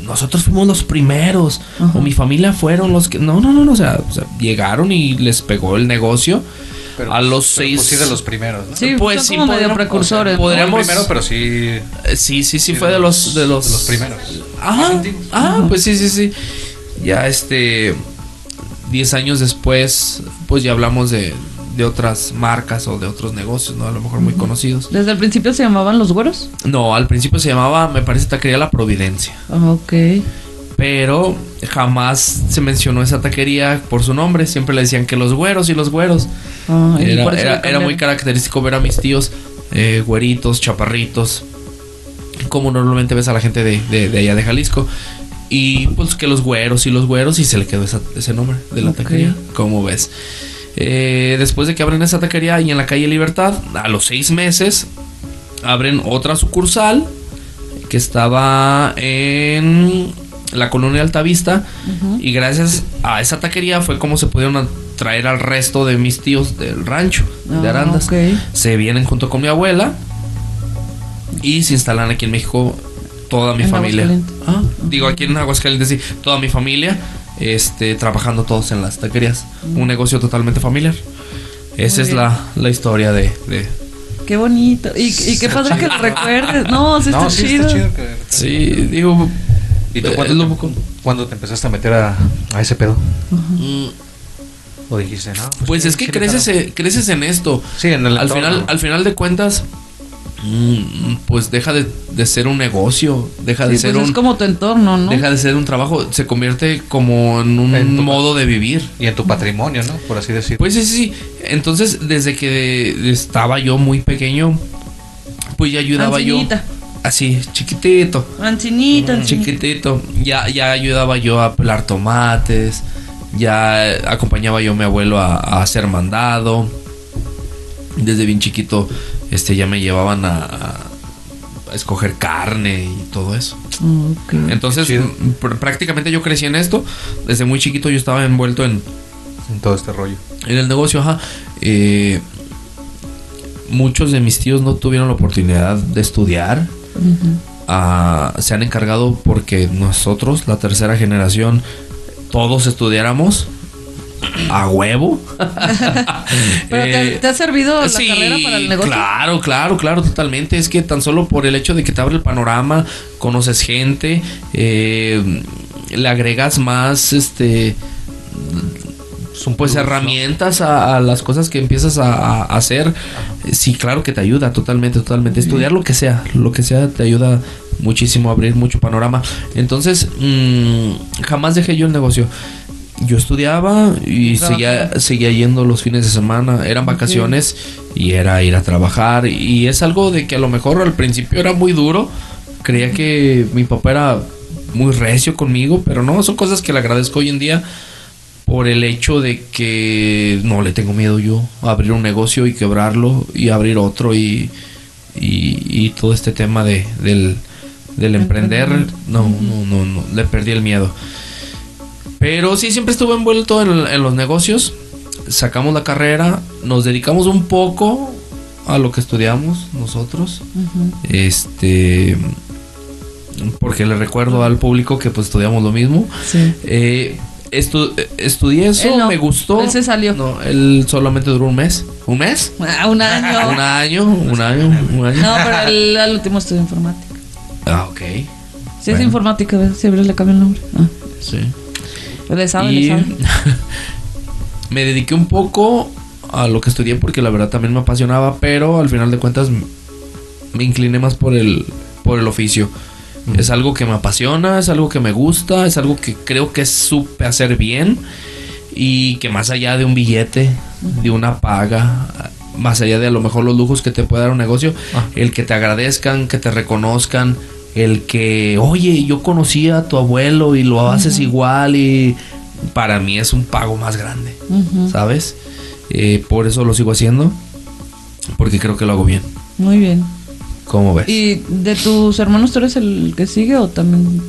nosotros fuimos los primeros Ajá. o mi familia fueron los que. No, no, no, no. O sea, o sea, llegaron y les pegó el negocio. Pero, a los pero, seis. pues, sí de los primeros, ¿no? Sí, Pues sí, como medio precursores. o sea, ¿no? podríamos- primero, pero sí. Eh, Sí, sí, sí, Sí, fue de los, de los, de los primeros. Ajá, ah, pues sí, sí, sí. Ya este, 10 años después, pues ya hablamos de, de otras marcas o de otros negocios, ¿no? A lo mejor muy conocidos. Desde el principio se llamaban los güeros. No, al principio se llamaba, me parece, Taquería La Providencia. Ah, Ok. Pero jamás se mencionó esa taquería por su nombre. Siempre le decían que los güeros y los güeros. Ah, Era, era- muy característico ver a mis tíos eh, güeritos, chaparritos, como normalmente ves a la gente de, de- de allá de Jalisco. Y pues que los güeros y los güeros, y se le quedó esa- ese nombre de la taquería, como ves. Eh, después de que abren esa taquería y en la calle Libertad, a los seis meses, abren otra sucursal que estaba en la colonia Altavista. Ujú. Y gracias a esa taquería fue como se pudieron traer al resto de mis tíos del rancho de Ah, Arandas. ok. Se vienen junto con mi abuela y se instalan aquí en México toda mi En familia. Ah, digo aquí en Aguascalientes, sí, toda mi familia este, trabajando todos en las taquerías. Un negocio totalmente familiar. Esa Muy es la, la historia de, de- Qué bonito. Y, y qué padre que lo recuerdes. No, sí está sí, chido. está chido. que- Sí, digo... ¿Y tú eh, cuándo, lo te, poco- cuándo te empezaste a meter a, a ese pedo? Mm, ¿O dijiste, no? Pues sí, es que creces, eh, creces en esto. Sí, en el al entorno. final, al final de cuentas, mm, pues deja de, de ser un negocio, deja de Sí, ser pues un, es como tu entorno, ¿no? deja de ser un trabajo, se convierte como en un En modo de vivir. Y en tu patrimonio, ¿no? Por así decirlo. Pues sí, sí, sí. Entonces, desde que estaba yo muy pequeño, pues ya ayudaba Ancinita. yo. Así, chiquitito. Ancinita, ancinita. Chiquitito. Ya, ya ayudaba yo a pelar tomates. Ya acompañaba yo a mi abuelo a, a hacer mandado. Desde bien chiquito, este ya me llevaban a, escoger carne y todo eso. Ok. Entonces, Qué chido. m- pr- prácticamente yo crecí en esto. Desde muy chiquito yo estaba envuelto en, En todo este rollo. en el negocio, ajá. Eh, muchos de mis tíos no tuvieron la oportunidad de estudiar. Ah, se han encargado porque nosotros, la tercera generación, todos estudiáramos a huevo. Pero te, te ha servido la sí, carrera para el negocio. Claro, claro, claro, totalmente. Es que tan solo por el hecho de que te abre el panorama, conoces gente, eh, le agregas más, este, pues herramientas a, a las cosas que empiezas a, a hacer. Sí, claro que te ayuda totalmente, totalmente. Estudiar lo que sea, lo que sea te ayuda muchísimo a abrir mucho panorama. Entonces, mm, jamás dejé yo el negocio. Yo estudiaba y seguía, seguía yendo los fines de semana. Eran vacaciones y era ir a trabajar. Y es algo de que a lo mejor al principio era muy duro. Creía que mi papá era muy recio conmigo, pero no, son cosas que le agradezco hoy en día por el hecho de que no le tengo miedo yo a abrir un negocio y quebrarlo y abrir otro y, y, y todo este tema de, del, del emprender, no, no, no, no, le perdí el miedo. Pero sí, siempre estuve envuelto en, en los negocios. Sacamos la carrera, nos dedicamos un poco a lo que estudiamos nosotros. Este. Porque le recuerdo al público que pues estudiamos lo mismo. Sí. Eh, estu- estudié eso, no, me gustó. él se salió. No, él solamente duró un mes. ¿Un mes? Ah, un año. Un año, un año, un año. No, pero él al último estudió informática. Ah, ok. Sí, es informática. Siempre le cambió el nombre. Ah, Sí. le sabe, y le sabe. me dediqué un poco a lo que estudié porque la verdad también me apasionaba, pero al final de cuentas me incliné más por el por el oficio. Es algo que me apasiona, es algo que me gusta, es algo que creo que supe hacer bien y que más allá de un billete, de una paga, más allá de a lo mejor los lujos que te puede dar un negocio, Ah. el que te agradezcan, que te reconozcan, el que, oye, yo conocí a tu abuelo y lo haces igual y para mí es un pago más grande. ¿sabes? Eh, por eso lo sigo haciendo, porque creo que lo hago bien. Muy bien. ¿Cómo ves? ¿Y de tus hermanos tú eres el que sigue o también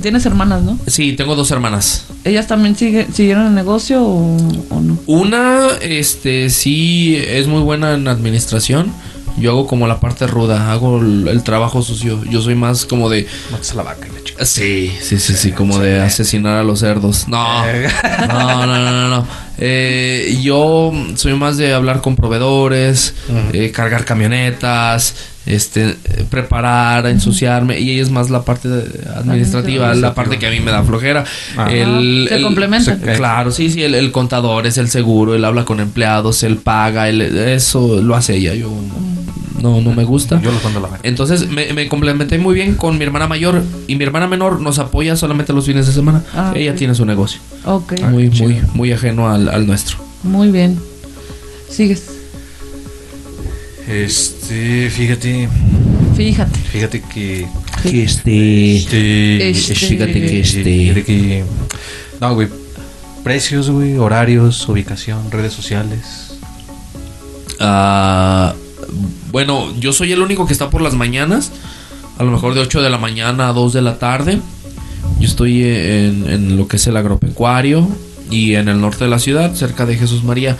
tienes hermanas, no? Sí, tengo dos hermanas. ¿Ellas también sigue, siguieron el negocio o, o no? Una, este, sí es muy buena en administración. Yo hago como la parte ruda, hago el, el trabajo sucio. Yo soy más como de. Matas a la vaca la chica. Sí, sí, sí, sí, como de asesinar a los cerdos. No, no, no, no, no. no. Eh, yo soy más de hablar con proveedores, eh, cargar camionetas, este, preparar, ensuciarme. Y ella es más la parte administrativa, la parte que a mí me da flojera. Ah. El- Se el- complementan. se- claro, sí, sí, el, el contador es el seguro, él habla con empleados, él paga, él, eso lo hace ella. Yo no, no me gusta. Yo a la. Entonces me, me complementé muy bien con mi hermana mayor y mi hermana menor nos apoya solamente los fines de semana. Ah, Ella tiene su negocio, Ok, muy, chido. muy, muy ajeno al, al nuestro. muy bien. Sigues. Este, fíjate, Fíjate. fíjate que. Que este, Este, Este- fíjate que Fíjate este, que. No, güey. Precios, güey, horarios, ubicación, redes sociales. ah, bueno, yo soy el único que está por las mañanas, a lo mejor de 8 de la mañana a 2 de la tarde. Yo estoy en, en lo que es el agropecuario y en el norte de la ciudad, cerca de Jesús María.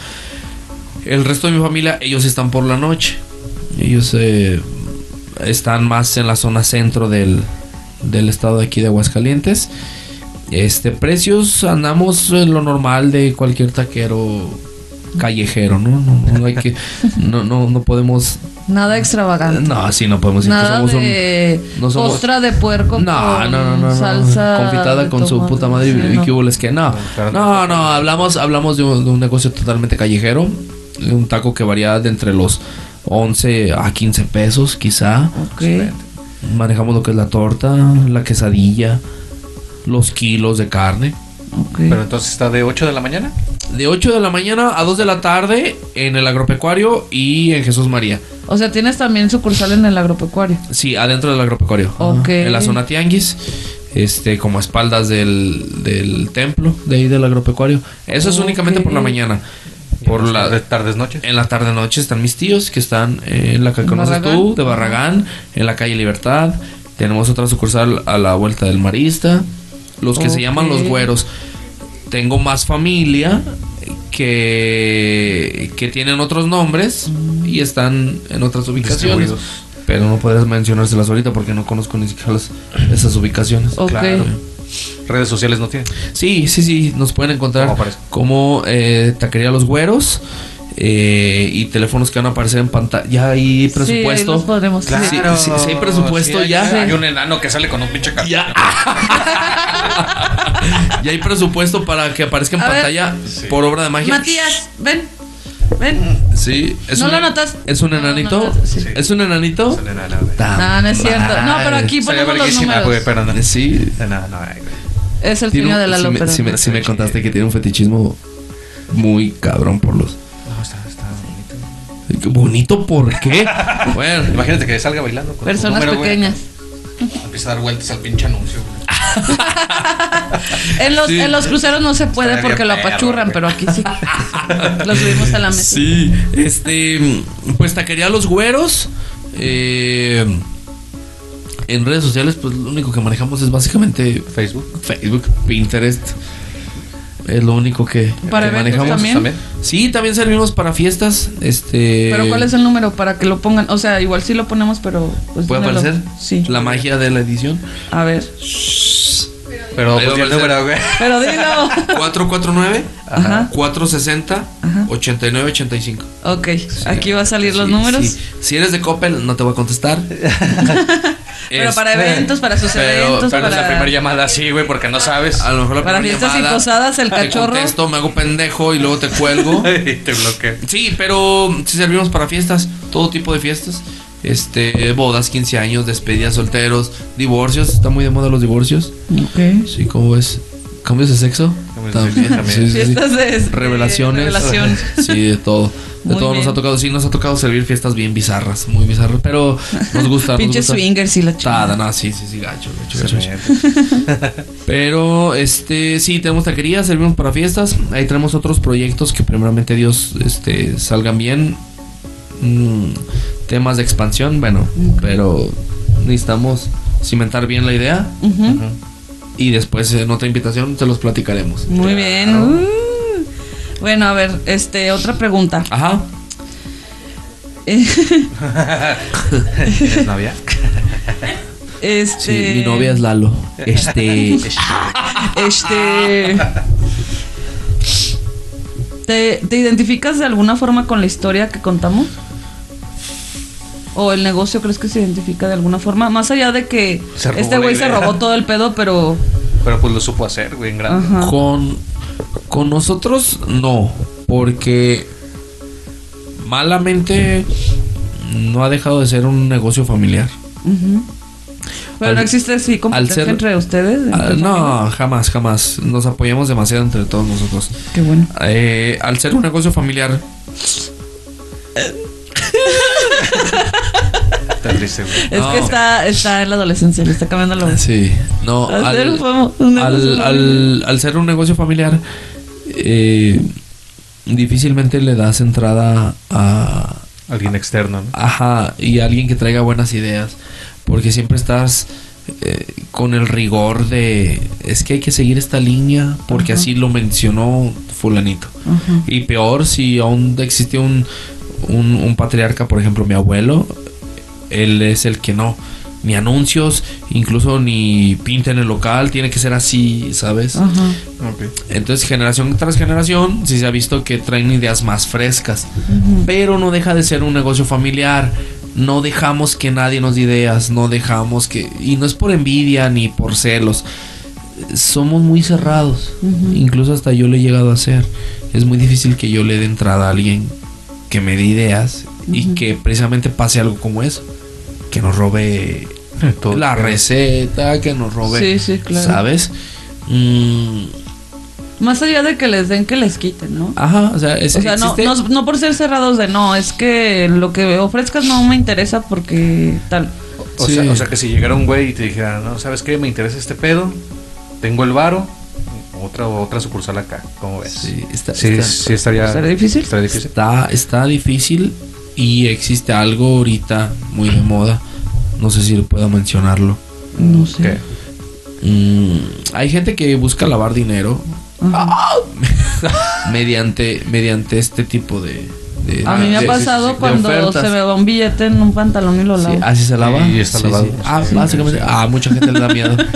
El resto de mi familia, ellos están por la noche. Ellos eh, están más en la zona centro del, del estado de aquí de Aguascalientes. Este, precios andamos en lo normal de cualquier taquero callejero, ¿no? No, no hay que, no, no, no podemos, Nada extravagante. no, así no podemos decir que Nada somos un- no somos- ostra de puerco no, con no, no, no, no. salsa Confitada con su puta madre Sí, y, y no. qué hubo, es que no. No, no, hablamos, hablamos de un, de un negocio totalmente callejero. Un taco que varía de entre los 11 a 15 pesos, quizá. Ok. Manejamos lo que es la torta, la quesadilla, los kilos de carne. ok. Pero entonces está de 8 de la mañana. De 8 de la mañana a 2 de la tarde en el agropecuario y en Jesús María. O sea, tienes también sucursal en el agropecuario. Sí, adentro del agropecuario. Ok. En la zona tianguis. Este, como a espaldas del, del templo de ahí del agropecuario. Eso es únicamente por la mañana. Por de la, tardes, noches. en la tarde noche están mis tíos que están eh, en la que ¿En conoces Barragán? tú, de Barragán, en la calle Libertad. Tenemos otra sucursal a la vuelta del Marista. Los que se llaman los güeros. Tengo más familia que, que tienen otros nombres y están en otras ubicaciones. Pero no puedes mencionárselas ahorita porque no conozco ni siquiera las- esas ubicaciones. Claro. Redes sociales no tienen. Sí, sí, sí, nos pueden encontrar como eh, Taquería Los Güeros eh, y teléfonos que van a aparecer en pantalla. Ya hay Sí, presupuesto. los podremos. Claro. Sí, sí, sí hay presupuesto, hay- ya. Hay un enano que sale con un pinche cartón. Ya. ya hay presupuesto para que aparezca en A ver. pantalla Sí. por obra de magia. Matías, ven. Ven. Sí, es ¿No un, lo notas? ¿Es un No, enanito? no, no, sí. ¿Es un enanito? Es un No, no es cierto. No, pero aquí ponemos los números. pero no. Sí. No, no. Es el un- de la sí me- ópera. sí me, sí me contaste que tiene un fetichismo muy cabrón por los. No, está, está bonito. Bonito, ¿por qué? bueno, Imagínate que salga bailando con Personas güey. Empieza a dar vueltas al pinche anuncio, güey. En los, Sí. en los cruceros no se puede Estaría porque lo perro, apachurran, güey. pero aquí sí. Lo subimos a la mesa. Sí, este, pues taquería Los Güeros. eh, en redes sociales, pues lo único que manejamos es básicamente Facebook. Facebook, Pinterest. Es lo único que, ¿Para que eventos manejamos. también? Sí, también servimos para fiestas. Este. Pero ¿cuál es el número para que lo pongan? O sea, igual sí lo ponemos, pero... Pues, ¿Puede dímelo. aparecer? Sí. La magia de la edición. A ver. Pero pues el número, güey. Pero dilo. 449 Ajá. 460 Ajá. 8985. Ok, aquí va a salir los Sí, números. sí. Si eres de Coppel, no te voy a contestar. Pero para Este, eventos, para sus pero- eventos, Pero es la para... primera llamada así, güey, porque no sabes. A lo mejor la Para fiestas y posadas, el te cachorro. contesto, me hago pendejo y luego te cuelgo. y te bloquea. sí, pero sí servimos para fiestas, todo tipo de fiestas. Este, bodas, 15 años, despedidas, solteros, divorcios, está muy de moda los divorcios. Ok. Sí, ¿cómo ves? ¿Cambios de sexo? También. Sí, sí, sí. Fiestas de... de Revelaciones. revelación. Sí, de todo. De Muy todo bien. nos ha tocado. Sí, nos ha tocado servir fiestas bien bizarras, muy bizarras. Pero nos gusta. nos Pinches gusta. swingers y la chingada. no, sí, sí, sí, gacho, gacho, gacho, gacho. Pero, este, sí, tenemos taquería, servimos para fiestas. Ahí tenemos otros proyectos que primeramente Dios, este, salgan bien. Mm, temas de expansión, bueno, pero necesitamos cimentar bien la idea. Ujú. Y después en otra invitación te los platicaremos. Muy bien. Uh. Bueno, a ver, este, otra pregunta. Ajá. Eh, ¿Tienes novia? Este. Sí, mi novia es Lalo. Este. Este. ¿Te, te identificas de alguna forma con la historia que contamos? ¿O el negocio crees que se identifica de alguna forma? Más allá de que este güey se robó todo el pedo, pero. Pero pues lo supo hacer, güey, en grande. Ajá. Con, con nosotros no, porque malamente no ha dejado de ser un negocio familiar. Ujú. Pero Al- no existe así competencia ser- entre ustedes. entre no, jamás, jamás. Nos apoyamos demasiado entre todos nosotros. Qué bueno. Eh, al ser un negocio familiar, triste, güey. Es No. que está, está en la adolescencia, le está cambiando la sí, no, Al ser al, un famo- un negocio al, familiar. al- al ser un negocio familiar, eh, difícilmente le das entrada a, Alguien externo, ¿no? Ajá, y alguien que traiga buenas ideas. Porque siempre estás eh, con el rigor de. Es que hay que seguir esta línea. Porque Ajá. así lo mencionó Fulanito. Ajá. Y peor si aún existe un, un, un patriarca, por ejemplo, mi abuelo. Él es el que no. Ni anuncios, incluso ni pinta en el local. Tiene que ser así, ¿sabes? Entonces, generación tras generación, sí se ha visto que traen ideas más frescas. Pero no deja de ser un negocio familiar. No dejamos que nadie nos dé ideas. No dejamos que. Y no es por envidia ni por celos. Somos muy cerrados. Incluso hasta yo lo he llegado a hacer. Es muy difícil que yo le dé entrada a alguien que me dé ideas y que precisamente pase algo como eso. Que nos robe Todo la receta, que nos robe. Sí, sí, claro. ¿Sabes? Mm, Más allá de que les den, que les quiten, ¿no? ajá, o sea, es, O sea, no, no, no por ser cerrados de no, es que lo que ofrezcas no me interesa porque tal. O, Sí. sea, o sea, que si llegara un güey y te dijera, no, ¿sabes qué? Me interesa este pedo. Tengo el varo. Otra, otra sucursal acá. ¿Cómo ves? Sí, está, Sí, está- sí estaría... ¿Estaría difícil? Estaría difícil. Está, está difícil y existe algo ahorita muy de moda. No sé si puedo mencionarlo. No sé. ¿Qué? Mm, hay gente que busca lavar dinero mediante, mediante este tipo de, de- A mí me ha pasado cuando se me va un billete en un pantalón y lo lavo. Sí, así se lava. Sí, está lavado. Ah, básicamente. Ah, mucha gente le da miedo.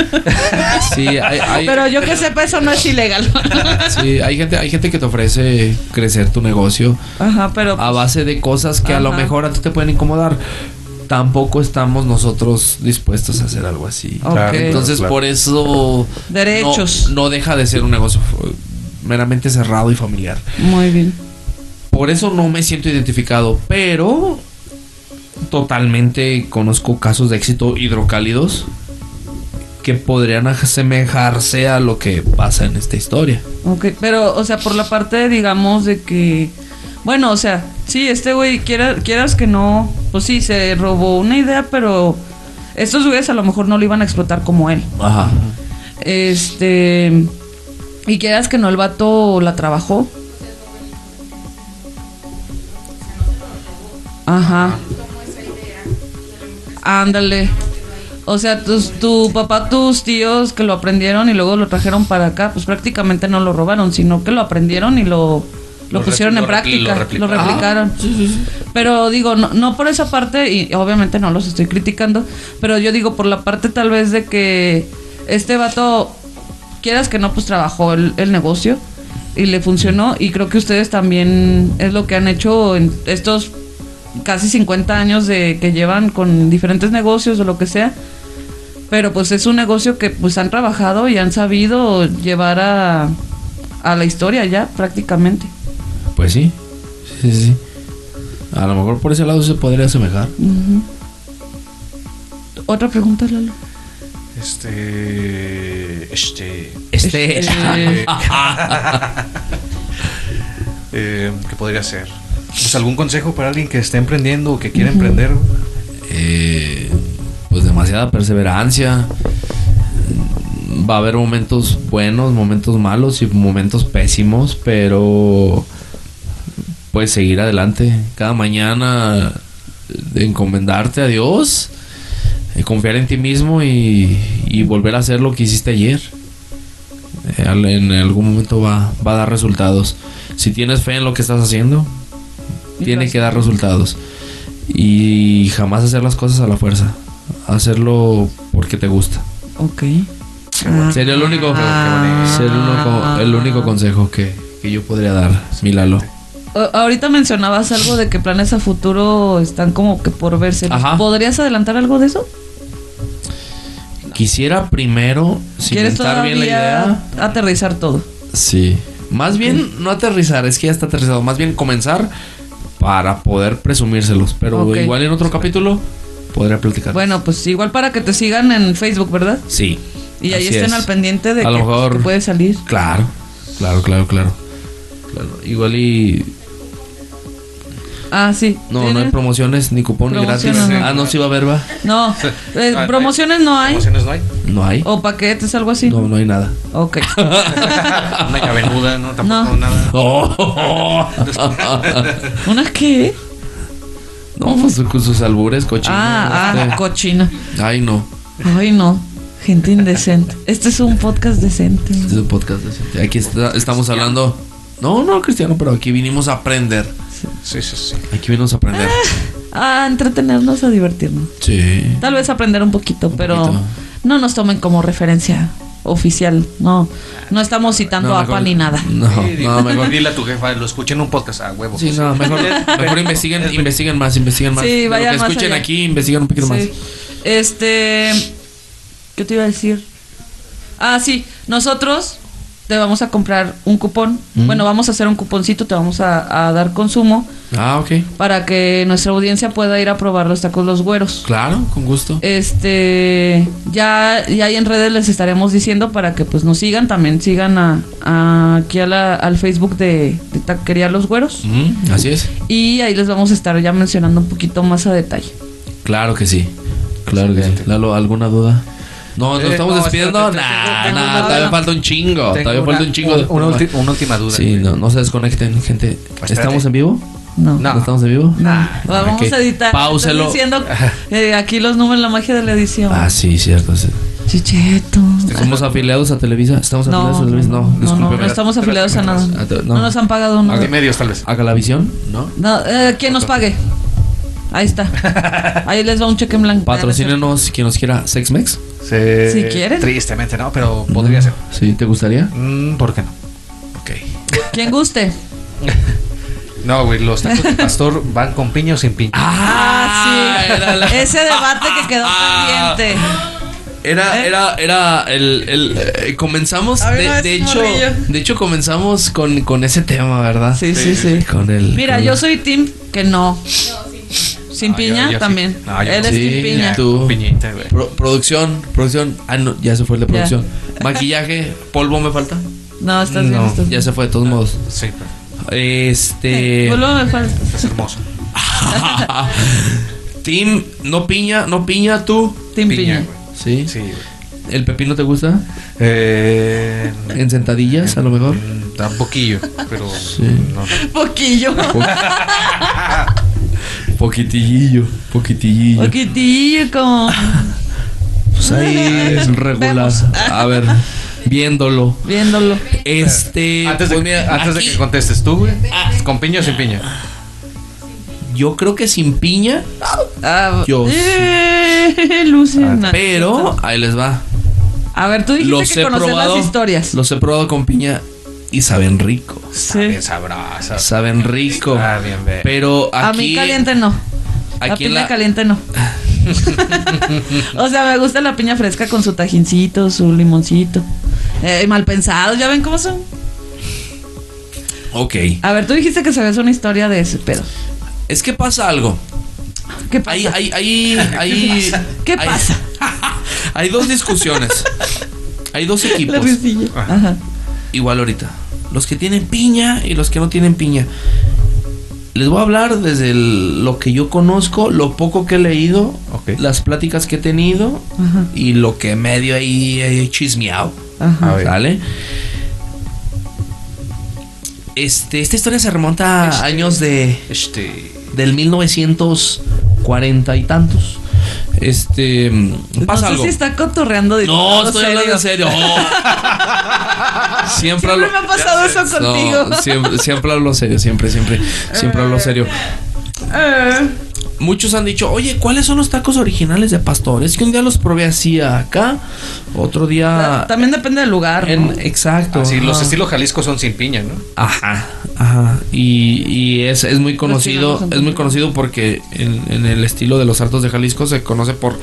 Sí, hay, hay- Pero yo que sepa, eso no es ilegal. sí, hay gente, hay gente que te ofrece crecer tu negocio Ajá, pero. a base de cosas que a lo mejor a ti te pueden incomodar. Tampoco estamos nosotros dispuestos a hacer algo así. Ok. Claro, Entonces, claro. por eso. Derechos. No, no deja de ser un negocio meramente cerrado y familiar. Muy bien. Por eso no me siento identificado, pero totalmente conozco casos de éxito hidrocálidos que podrían asemejarse a lo que pasa en esta historia. Ok, pero, o sea, por la parte, digamos, de que. Bueno, o sea, sí, este güey, quiera- quieras que no. Pues sí, se robó una idea, pero. Estos güeyes a lo mejor no lo iban a explotar como él. Ajá. Este. Y quieras que no, el vato la trabajó. Ajá. Ándale. O sea, tus, tu papá, tus tíos que lo aprendieron y luego lo trajeron para acá, pues prácticamente no lo robaron, sino que lo aprendieron y lo, lo, Lo pusieron en lo repli- práctica, lo lo replicaron. replicaron. Pero digo, no, no por esa parte, y obviamente no los estoy criticando, pero yo digo por la parte tal vez de que este vato, quieras que no, pues trabajó el, el negocio y le funcionó, y creo que ustedes también es lo que han hecho en estos casi 50 años de que llevan con diferentes negocios o lo que sea. Pero pues es un negocio que pues han trabajado y han sabido llevar a, a la historia ya prácticamente. Pues sí. Sí, sí, sí. A lo mejor por ese lado se podría asemejar. Otra pregunta, Lalo. Este. Este. Este. Eh, eh, ¿Qué podría ser? Pues algún consejo para alguien que esté emprendiendo o que quiera emprender. eh, pues demasiada perseverancia. Va a haber momentos buenos, momentos malos y momentos pésimos, pero pues seguir adelante. Cada mañana de encomendarte a Dios, eh, confiar en ti mismo y, y volver a hacer lo que hiciste ayer. Eh, en algún momento va, va a dar resultados. Si tienes fe en lo que estás haciendo, tiene que dar resultados. Y jamás hacer las cosas a la fuerza. Hacerlo porque te gusta. ok. Sería el único, Ah. sería el único, el único consejo que, que yo podría dar, Milalo. Ahorita mencionabas algo de que planes a futuro están como que por verse. Ajá. ¿Podrías adelantar algo de eso? Quisiera primero ¿Quieres cimentar bien la idea. aterrizar todo? Sí. Más bien no aterrizar, es que ya está aterrizado. Más bien comenzar para poder presumírselos. Pero igual en otro capítulo podría platicar. Bueno, pues igual para que te sigan en Facebook, ¿verdad? Sí. Y ahí estén es. al pendiente de A que, lo mejor- que puede salir. Claro, claro, claro, claro. Claro, Igual y Ah, sí. no, no hay promociones ni cupón ni gratis. No. Ah, no, sí va a haber, va. No, eh, Ah, promociones no hay. ¿Promociones no hay? No hay. O paquetes, algo así. No, no hay nada. Ok. Una llave nuda, no, tampoco No. nada. Oh. ¿Una qué? no, pues con sus albures, cochinos. Ah, ah, este. cochina. Ay, no. Ay, no. Gente indecente. Este es un podcast decente. Este es un podcast decente. Aquí está- estamos hablando. No, no, Cristiano, pero aquí vinimos a aprender. Sí, sí, sí. Aquí vinimos a aprender. A entretenernos, a divertirnos. Sí. Tal vez aprender un poquito, pero poquito. no nos tomen como referencia oficial. No, no estamos citando No, a mejor- Pan ni nada. No, Sí, no, dile- mejor. Dile a tu jefa, lo escuché en un podcast a huevo. Sí, no, mejor, mejor investiguen, investiguen más, investiguen más. Sí, De lo vayan que más escuchen allá. aquí, investiguen un poquito más. Este. ¿Qué te iba a decir? Ah, sí. Nosotros te vamos a comprar un cupón. Mm. Bueno, vamos a hacer un cuponcito, te vamos a, a dar consumo Ah, ok. para que nuestra audiencia pueda ir a probar los tacos los güeros. Claro, con gusto. Este, ya, ya ahí en redes les estaremos diciendo para que pues nos sigan, también sigan a, a- aquí a la- al Facebook de, de Taquería Los Güeros. Mm, así es. Y ahí les vamos a estar ya mencionando un poquito más a detalle. Claro que sí. Claro que sí. Lalo, ¿alguna duda? No, ¿nos Eh, estamos no, despidiendo? espérate, Nah, nah, todavía falta un chingo. Todavía una- falta un chingo. Una, ulti- una última duda. Sí, no, no se desconecten, gente. ¿Estamos en vivo? No. No. ¿No estamos en vivo? No. vamos a editar. Páuselo. Estoy diciendo eh, aquí los números, la magia de la edición. Ah, sí, cierto. sí. Chicheto. Somos afiliados a Televisa. ¿Estamos No, afiliados a no, Televisa? No, no, no, no estamos afiliados a nada. No, no. nos han pagado nada. De medios, tal vez. ¿A Galavisión? ¿No? No, eh, ¿Quién nos pague? Ahí está. Ahí les va un cheque en blanco. Patrocínenos quien nos quiera. ¿Sexmex? Se- Si quieren. Tristemente, no, pero podría ser. Sí, ¿te gustaría? Mm, ¿Por qué no? Ok. Quien guste. No, güey, los tacos de pastor van con piña o sin piña. Ah, sí. era la- Ese debate que quedó Ah. pendiente. Era, ¿Eh? era, era el, el, eh, comenzamos, de, hecho, morrillo. de hecho comenzamos con, con ese tema, ¿verdad? Sí, sí, sí. Con el. Mira, con- yo soy Tim que no. Sin No, yo- piña yo sí. también. No, yo Él no. es Sí, Tim piña. tú. Piñita, güey. Pro- producción, producción. Ah, no, ya se fue el de Ya. producción. Maquillaje, polvo me falta. No, estás bien, estás Ya se fue de todos modos. Sí, pero Este. Solo me falta. es hermoso. Team, no piña, no piña tú. Tim piña. güey. Sí. Sí, güey. ¿El pepino te gusta? Eh, ¿En sentadillas, a lo mejor? mm, un poquillo, pero Sí. no. Poquillo. Poquitillillo, poquitillillo. Poquitillo como. Pues ahí es regular. Vemos. A ver, viéndolo. Viéndolo. Este. Antes, de, pues antes de que contestes tú, güey. ¿Con piña o sin piña? Yo creo que sin piña, Ah, Yo sí. eh, Luciana. pero ahí les va. A ver, tú dijiste Los que probado. las historias. Los he probado con piña y saben rico. Sí. sabrosa. Saben rico. Bien, ve. Pero aquí. A mí caliente no. La Aquí piña la- caliente no. o sea, me gusta la piña fresca con su tajincito, su limoncito. Eh, mal pensados, ya ven cómo son. Ok. A ver, tú dijiste que sabías una historia de ese pedo. Es que pasa algo. ¿Qué pasa? Hay, hay, hay, hay, ¿Qué pasa? hay dos discusiones. Hay dos equipos. Ajá. Igual ahorita. Los que tienen piña y los que no tienen piña. Les voy a hablar desde el- lo que yo conozco, lo poco que he leído, las pláticas que he tenido Ajá. y lo que medio ahí he chismeado. Ajá. Este, esta historia se remonta a Este- años de Este. del 1940 y tantos. Este, pasa no sé algo. si está cotorreando de No, estoy hablando en serio. siempre, Siempre hablo- me ha pasado eso contigo. No, siempre, siempre hablo serio, siempre, siempre, siempre hablo serio. Muchos han dicho, oye, ¿cuáles son los tacos originales de pastor? Es que un día los probé así acá, otro día También depende del lugar. ¿no? exacto. Así, los ajá. estilos Jalisco son sin piña, ¿no? Ajá, ajá. Y, y es, es muy conocido, es muy conocido porque en, en el estilo de los Altos de Jalisco se conoce por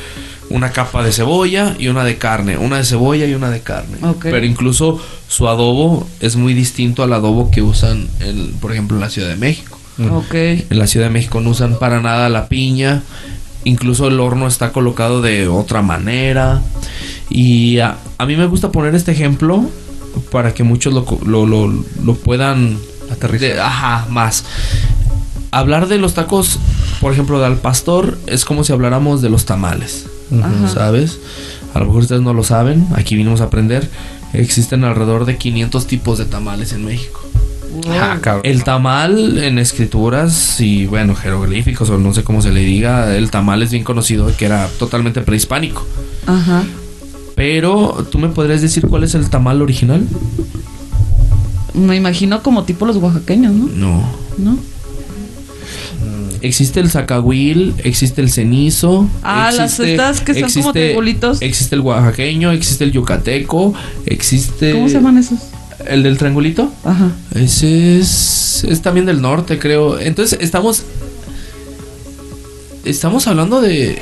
una capa de cebolla y una de carne, una de cebolla y una de carne. Ok. Pero incluso su adobo es muy distinto al adobo que usan, en, por ejemplo, en la Ciudad de México. Ok. En la Ciudad de México no usan para nada la piña. Incluso el horno está colocado de otra manera. Y a, a mí me gusta poner este ejemplo para que muchos lo, co- lo, lo- lo puedan Aterrizar. de- ajá, más. Hablar de los tacos, por ejemplo, de al pastor, es como si habláramos de los tamales. Ajá. ¿Sabes? A lo mejor ustedes no lo saben, aquí vinimos a aprender. Existen alrededor de 500 tipos de tamales en México. Ah, cabrón. El tamal en escrituras y bueno, jeroglíficos o no sé cómo se le diga, el tamal es bien conocido que era totalmente prehispánico. Ajá. Pero, ¿tú me podrías decir cuál es el tamal original? Me imagino como tipo los oaxaqueños, ¿no? No. ¿No? Existe el zacahuil, existe el cenizo. Ah, las existe- estas que son como triangulitos. Existe el oaxaqueño, existe el yucateco, existe... ¿Cómo se llaman esos? ¿El del triangulito? Ajá. Ese es, es también del norte, creo. Entonces, estamos... Estamos hablando de...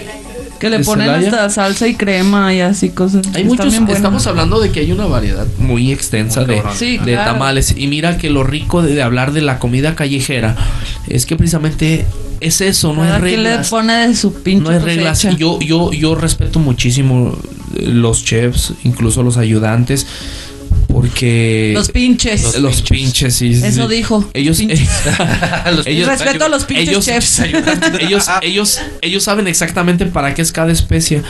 Que le ¿De ponen Celaya? hasta salsa y crema y así cosas. Hay muchos, estamos hablando de que hay una variedad muy extensa Muy de. Sí, de claro. tamales. Y mira que lo rico de, de hablar de la comida callejera es que precisamente es eso, no hay Cada le reglas. pone de su pinche No hay reglas. Yo, yo, yo respeto muchísimo los chefs, incluso los ayudantes, porque Los pinches. los pinches, sí, sí, Eso sí. dijo. Ellos, Pinches. ellos, Respeto a los pinches ellos, chefs. ellos, ellos, ellos saben exactamente para qué es cada especie.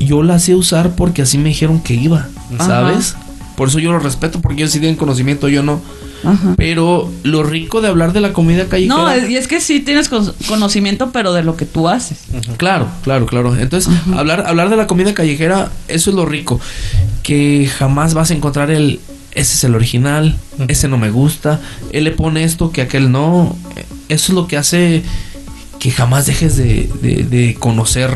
Yo la sé usar porque así me dijeron que iba, ¿sabes? Por eso yo lo respeto, porque ellos sí tienen conocimiento, yo no. Ajá. Pero lo rico de hablar de la comida callejera. No, es- y es que sí tienes con- conocimiento, pero de lo que tú haces. Claro, claro, claro. Entonces, hablar, hablar de la comida callejera, eso es lo rico. Que jamás vas a encontrar el. Ese es el original, ese no me gusta, él le pone esto que aquel no. Eso es lo que hace que jamás dejes de, de- de conocer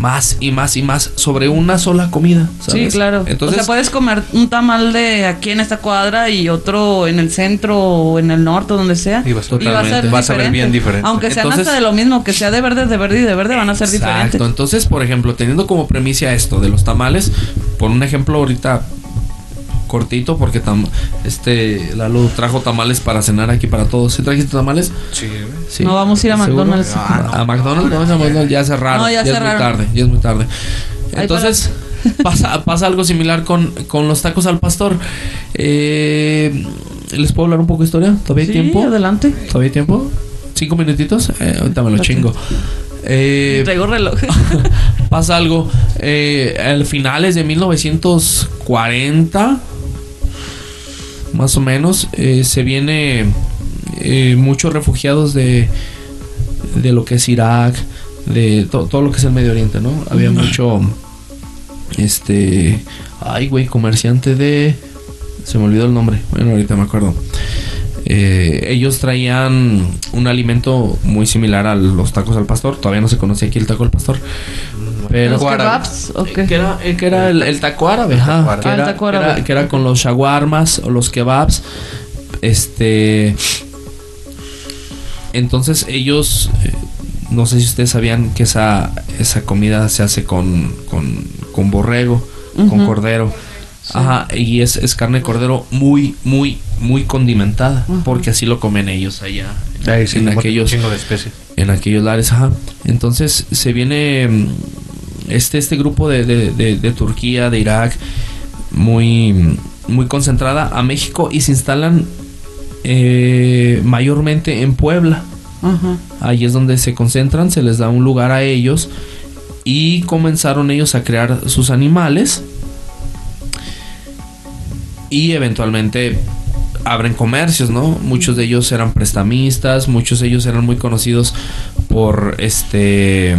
más y más y más sobre una sola comida. ¿sabes? Sí, claro. Entonces, o sea, puedes comer un tamal de aquí en esta cuadra y otro en el centro o en el norte, donde sea. Y vas a- va a ser Totalmente. vas a ver bien diferente. Aunque sean Entonces- hasta de lo mismo, que sea de verde, de verde y de verde, van a ser Exacto. diferentes. Entonces, por ejemplo, teniendo como premisa esto de los tamales, por un ejemplo ahorita cortito, porque tam- este Lalo trajo tamales para cenar aquí para todos. ¿Sí trajiste tamales? Sí. No vamos a ir a. McDonald's. Ah, no. A McDonald's, no, a McDonald's ya cerraron. No, ya ya, es muy tarde, ya es muy tarde. Entonces, pasa, pasa algo similar con, con los tacos al pastor. Eh, ¿Les puedo hablar un poco de historia? ¿Todavía hay Sí, tiempo? adelante. ¿Todavía hay tiempo? ¿Cinco minutitos? Eh, ahorita me lo chingo. Eh, Traigo reloj. pasa algo. Eh, al finales de 1940, más o menos, eh, se viene eh, muchos refugiados de, de lo que es Irak, de to- todo lo que es el Medio Oriente, ¿no? Había mucho, este, ay, güey, comerciante de, se me olvidó el nombre, bueno, ahorita me acuerdo. Eh, ellos traían un alimento muy similar a los tacos al pastor. Todavía no se conocía aquí el taco al pastor. Pero ¿Los kebabs o qué? que era, que era el, el taco árabe, ajá, taco árabe. que, Ah, el era, taco que era- árabe. que era con los shawarmas o los kebabs. Este. Entonces ellos. eh, no sé si ustedes sabían que esa, esa comida se hace con, con, con borrego, con cordero. Ajá, y es, es carne de cordero muy, muy, muy condimentada. Porque así lo comen ellos allá. Ahí sí, en aquellos de en aquellos lares, ajá. Entonces se viene mm, este, este grupo de, de- de- de Turquía, de Irak, muy, muy concentrada a México y se instalan eh, mayormente en Puebla. Ajá. Ahí es donde se concentran, se les da un lugar a ellos y comenzaron ellos a crear sus animales y eventualmente abren comercios, ¿no? Muchos de ellos eran prestamistas, muchos de ellos eran muy conocidos por este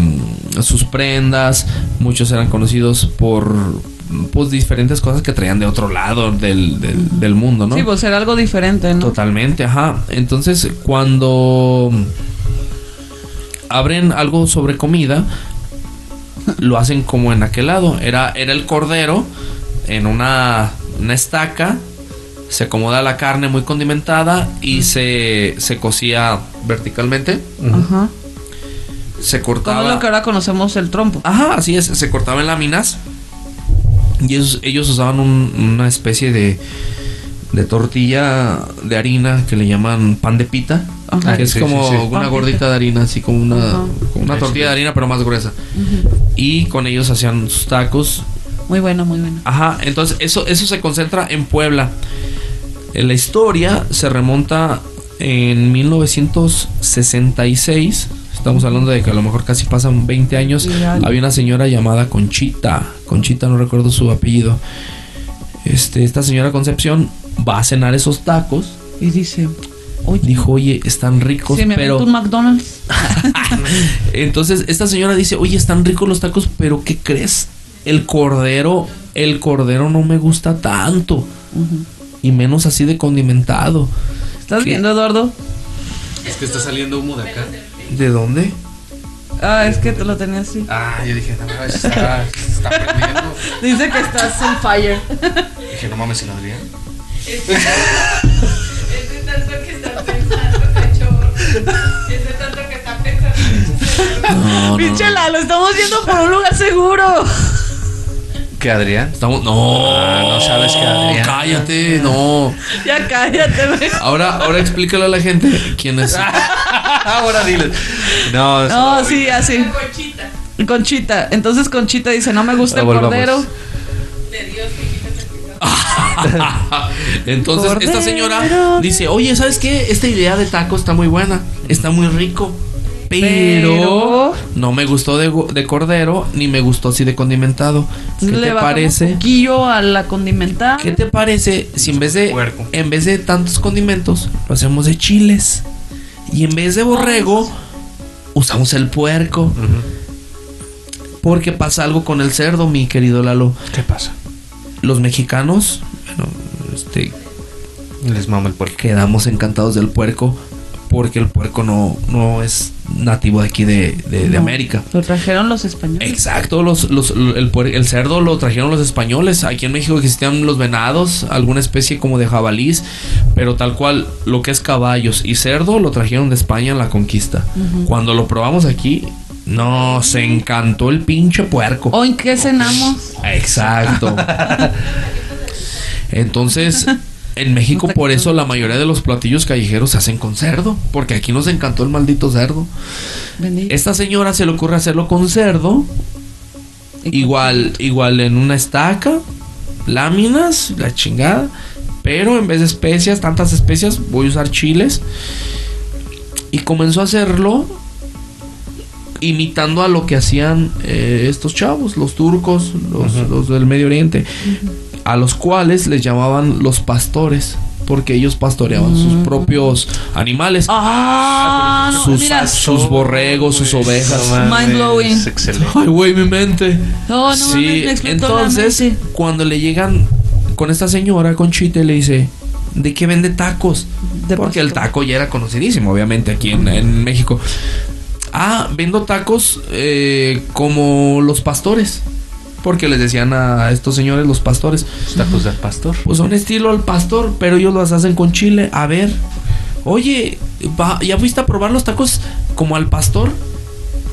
sus prendas, muchos eran conocidos por pues diferentes cosas que traían de otro lado del, del, del mundo, ¿no? Sí, pues era algo diferente, ¿no? Totalmente, ajá. Entonces, cuando abren algo sobre comida, lo hacen como en aquel lado. Era, era el cordero en una, una estaca. Se acomoda la carne muy condimentada y se, se cocía verticalmente. Ajá. Se Como cortaba. lo que ahora conocemos el trompo. Ajá, así es, se cortaba en láminas. Y ellos, ellos usaban un- una especie de, de tortilla de harina que le llaman pan de pita. Ajá. Que es Sí, como sí, sí. una gordita de harina, así como una, como una tortilla de harina, pero más gruesa. Y con ellos hacían sus tacos. Muy bueno, muy bueno. Ajá, entonces eso, eso se concentra en Puebla. Eh, La historia se remonta en 1966. Estamos hablando de que a lo mejor casi pasan 20 años. Había una señora llamada Conchita. Conchita, no recuerdo su apellido. Este, esta señora Concepción va a cenar esos tacos. Y dice, oye, Dijo, oye, están ricos, si me pero. un McDonald's. Entonces, esta señora dice, oye, están ricos los tacos, pero ¿qué crees? El cordero, el cordero no me gusta tanto. Y menos así de condimentado. ¿Estás ¿Qué? viendo, Eduardo? Es que está saliendo humo de acá. ¿De dónde? Ah, es que te lo tenía así. Ah, yo dije, no mames, está, está prendiendo. Dice que estás on fire. Dije, no mames, ¿se lo Adrián? Es de tanto que está pensando, cachorro. Es de tanto que está pensando. No, Pinche Lalo, estamos yendo por un lugar seguro. ¿Qué Adrián? Estamos, no, Ah, no sabes que Adrián- Cállate, no. Ya cállate, güey. Ahora, ahora explícale a la gente quién es. Ahora dile. No, No, sí, así. Conchita. Conchita. Entonces Conchita dice, no me gusta el Volvamos. cordero. De Dios que. Entonces, esta señora dice, oye, ¿sabes qué? Esta idea de taco está muy buena, está muy rico. Pero, Pero- no me gustó de, cordero, ni me gustó así de condimentado. ¿Qué Le te parece? Un poquillo a la condimentada. ¿Qué te parece si en vez de Puerco. en vez de tantos condimentos lo hacemos de chiles y en vez de borrego usamos el puerco? Porque pasa algo con el cerdo, mi querido Lalo. ¿Qué pasa? Los mexicanos, bueno, este, Les mama el puerco. quedamos encantados del puerco porque el puerco no, no es nativo de aquí de, de- de No, América. Lo trajeron los españoles. Exacto, los, los- el, el cerdo lo trajeron los españoles. Aquí en México existían los venados, alguna especie como de jabalís, pero tal cual lo que es caballos y cerdo lo trajeron de España en la conquista. Cuando lo probamos aquí, nos encantó el pinche puerco. ¿O en qué cenamos? Exacto. Entonces, en México por eso la mayoría de los platillos callejeros se hacen con cerdo, porque aquí nos encantó el maldito cerdo. Bendito. Esta señora se le ocurre hacerlo con cerdo, igual igual en una estaca, láminas, la chingada, pero en vez de especias, tantas especias, voy a usar chiles. Y comenzó a hacerlo imitando a lo que hacían eh, estos chavos, los turcos, los, los del Medio Oriente, a los cuales les llamaban los pastores, porque ellos pastoreaban sus propios animales, Ah, sus, mira. sus borregos, sus ovejas. Mind blowing. Es excelente. Ay, güey, mi mente. No, no, sí, me entonces, mente. cuando le llegan con esta señora, con Chite, le dice, ¿de qué vende tacos? De Porque el taco ya era conocidísimo, obviamente, aquí en, en México. Ah, vendo tacos eh, como los pastores. Porque les decían a estos señores los pastores. Los tacos del pastor. Pues son estilo al pastor, pero ellos los hacen con chile. A ver, oye, va- ¿ya fuiste a probar los tacos como al pastor?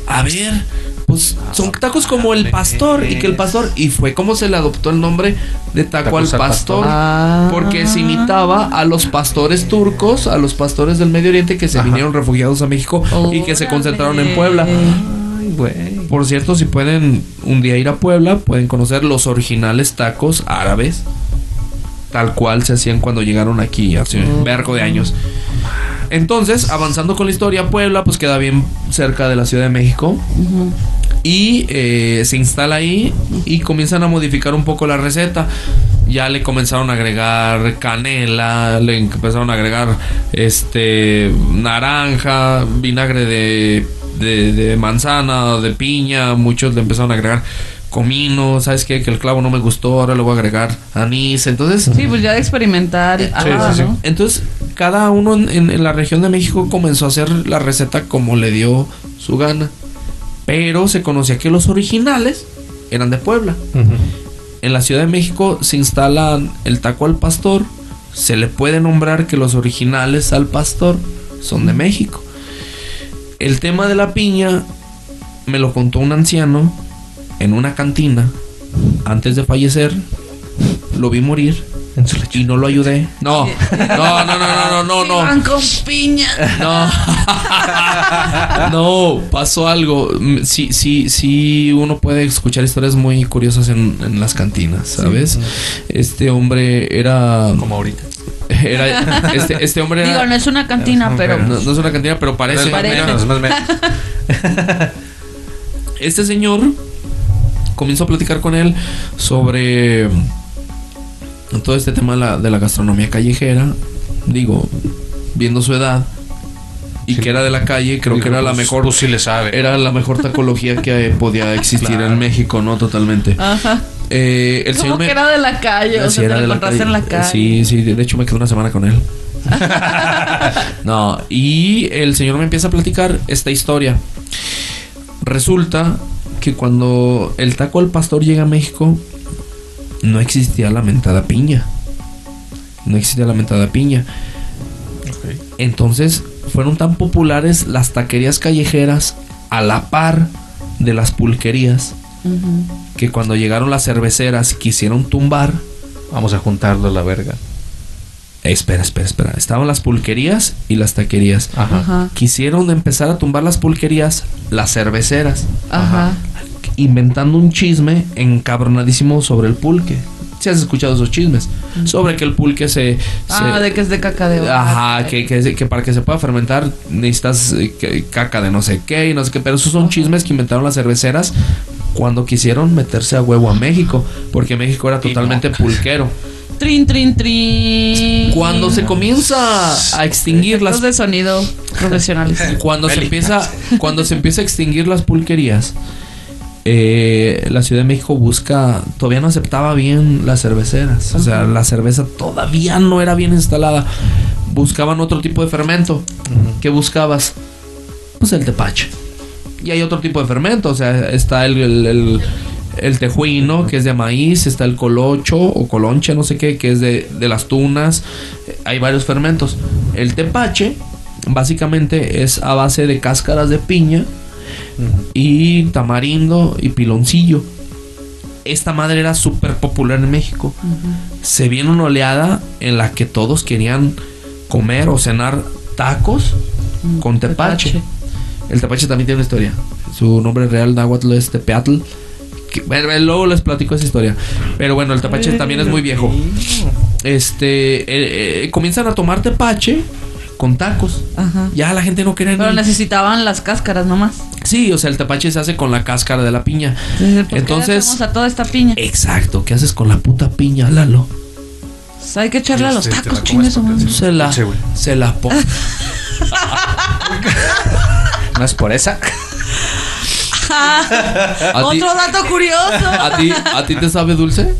A ver, pues son tacos como el pastor y que el pastor y fue como se le adoptó el nombre de taco Tacos al al pastor. Ah. porque se imitaba a los pastores turcos, a los pastores del Medio Oriente que se Ajá. vinieron refugiados a México y que se concentraron en Puebla. Güey. Por cierto, si pueden un día ir a Puebla, pueden conocer los originales tacos árabes. Tal cual se hacían cuando llegaron aquí hace un vergo de años. Entonces, avanzando con la historia, Puebla pues queda bien cerca de la Ciudad de México. Y eh, se instala ahí y comienzan a modificar un poco la receta. Ya le comenzaron a agregar canela, le empezaron a agregar este naranja, vinagre de, de, de manzana, de piña. Muchos le empezaron a agregar comino. ¿Sabes qué? Que el clavo no me gustó, ahora le voy a agregar anís. Entonces, Sí, pues ya de experimentar. Sí, ah, sí, sí. ¿no? entonces, cada uno en, en- en la región de México comenzó a hacer la receta como le dio su gana. Pero se conocía que los originales eran de Puebla. En la Ciudad de México se instalan el taco al pastor. Se le puede nombrar que los originales al pastor son de México. El tema de la piña me lo contó un anciano en una cantina antes de fallecer. Lo vi morir En su leche. y no lo ayudé. No, no, no, no, no, no, no, Van no. con piña. No. No, pasó algo. Mm, Sí, sí, sí, uno puede escuchar historias muy curiosas en, en las cantinas, ¿sabes? Este hombre era. Como ahorita. era este, este hombre Digo, era. no es una cantina, pero. No, no es una cantina, pero parece. Más Parece. menos, es más menos. Este señor comenzó a platicar con él sobre todo este tema de la, de la gastronomía callejera. Digo, viendo su edad y Sí. que era de la calle, creo Digo, que era la pues, mejor. Pues sí le sabe. Era la mejor tacología que podía existir Claro. en México, ¿no? Totalmente. Ajá. Eh, el Como señor me- que era de la calle, o sea, era te de lo la encontraste en la calle. Sí, sí, de hecho me quedé una semana con él. no, y el señor me empieza a platicar esta historia. Resulta que cuando el taco al pastor llega a México, no existía la mentada piña. No existía la mentada piña. Entonces fueron tan populares las taquerías callejeras a la par de las pulquerías Que cuando llegaron las cerveceras quisieron tumbar. Vamos a juntarlo a la verga. Eh, espera, espera, espera. Estaban las pulquerías y las taquerías. Ajá. Ajá. Quisieron empezar a tumbar las pulquerías, las cerveceras, Ajá. inventando un chisme encabronadísimo sobre el pulque. Si has escuchado esos chismes. sobre que el pulque se... Ah, se- de que es de caca de. Ajá, que, que, que para que se pueda fermentar necesitas eh, que- caca de no sé qué y no sé qué. Pero esos son chismes que inventaron las cerveceras cuando quisieron meterse a huevo a México. Porque México era totalmente pulquero. Trin, trin, trin. Cuando se comienza a extinguir Efectos las de sonido profesionales. cuando se empieza cuando se empieza a extinguir las pulquerías eh, la Ciudad de México busca todavía no aceptaba bien las cerveceras o sea la cerveza todavía no era bien instalada buscaban otro tipo de fermento ¿qué buscabas? pues el tepache y hay otro tipo de fermento o sea está el, el, el- el tejuino, que es de maíz, está el colocho o colonche, no sé qué, que es de, de las tunas. Eh, Hay varios fermentos. El tepache, básicamente, es a base de cáscaras de piña y tamarindo y piloncillo. Esta madre era súper popular en México. Se viene una oleada en la que todos querían comer o cenar tacos con tepache. tepache. El tepache también tiene una historia. Su nombre real náhuatl es Tepeatl. Que- bueno, luego les platico esa historia. Pero bueno, el tepache también es muy viejo. Este, eh, eh, comienzan a tomar tepache con tacos. Ajá. Ya la gente no quería Pero ni- necesitaban las cáscaras nomás. Sí, o sea, el tepache se hace con la cáscara de la piña. Entonces, ¿por qué Entonces, a toda esta piña? exacto, ¿qué haces con la puta piña, Lalo? Pues hay que echarle a los Este, tacos, chingues. Se la, se la pon- No es por esa. ¿A ti, Otro dato curioso. a ti, ¿A ti te sabe dulce?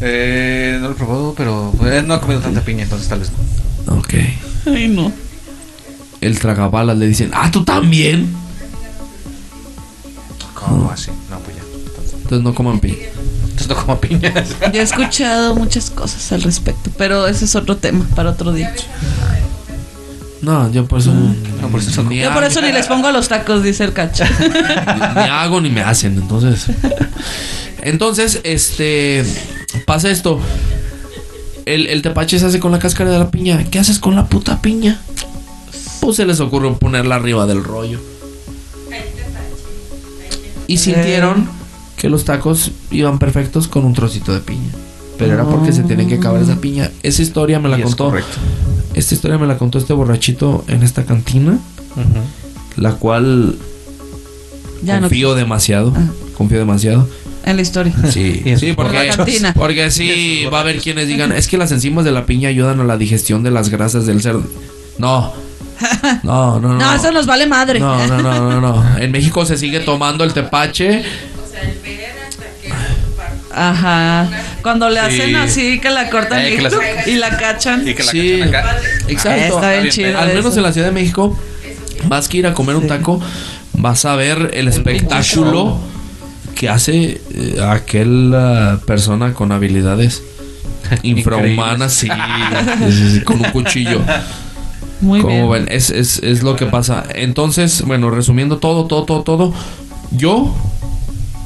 Eh, no lo he probado, pero eh, no he comido tanta piña, entonces tal vez no. Ok. Ay, no. El tragabalas le dicen, ah, tú también. ¿Cómo así? No, pues ya. Entonces, Entonces no coman piña. entonces no como piñas. Yo he escuchado muchas cosas al respecto, pero ese es otro tema para otro día. No, yo por eso No, por eso ni, Yo por eso ni les pongo a los tacos, dice el cacho. ni hago ni me hacen, entonces. Entonces, este pasa esto. El, el tepache se hace con la cáscara de la piña. ¿Qué haces con la puta piña? Pues se les ocurre ponerla arriba del rollo. Y sintieron que los tacos iban perfectos con un trocito de piña. Pero era porque se tenían que acabar esa piña. Esa historia me la Y contó. Esta historia me la contó este borrachito en esta cantina. La cual Ya no. confío demasiado. Ah. Confío demasiado. En la historia. Sí, sí, porque. Cantina. porque sí, va a haber quienes digan, es que las enzimas de la piña ayudan a la digestión de las grasas del cerdo. No. No, no, no. No, eso nos vale madre. No, no, no, no, no. En México se sigue tomando el tepache. O sea, el Ajá. Cuando le Sí. hacen así que la cortan Eh, y, que las- y la cachan. Y que la Sí, cachan acá. exacto. Está bien chido. Al menos eso. en la Ciudad de México, más que ir a comer un taco, vas a ver el espectáculo que hace eh, aquella persona con habilidades infrahumanas, sí, con un cuchillo. Muy Como bien. ven, es, es, es lo que pasa. Entonces, bueno, resumiendo todo, todo, todo, todo, yo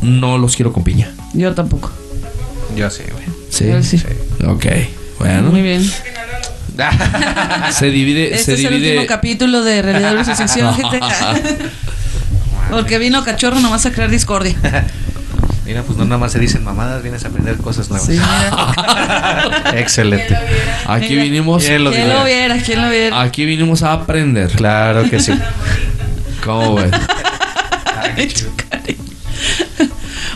no los quiero con piña. Yo tampoco. Yo sí, güey. Sí. Yo sí. Ok. Bueno. Muy bien. Se divide, Este se es el divide. último capítulo de Realidad versus Ficción, gente. Porque vino cachorro nomás a crear discordia. Mira, pues no nada más se dicen mamadas, vienes a aprender cosas nuevas. Sí, mira. Excelente. Aquí Mira. vinimos. ¿Quién lo ¿Quién diría? lo viera? ¿Quién lo viera? Aquí vinimos a aprender. Claro que sí. ¿Cómo ven?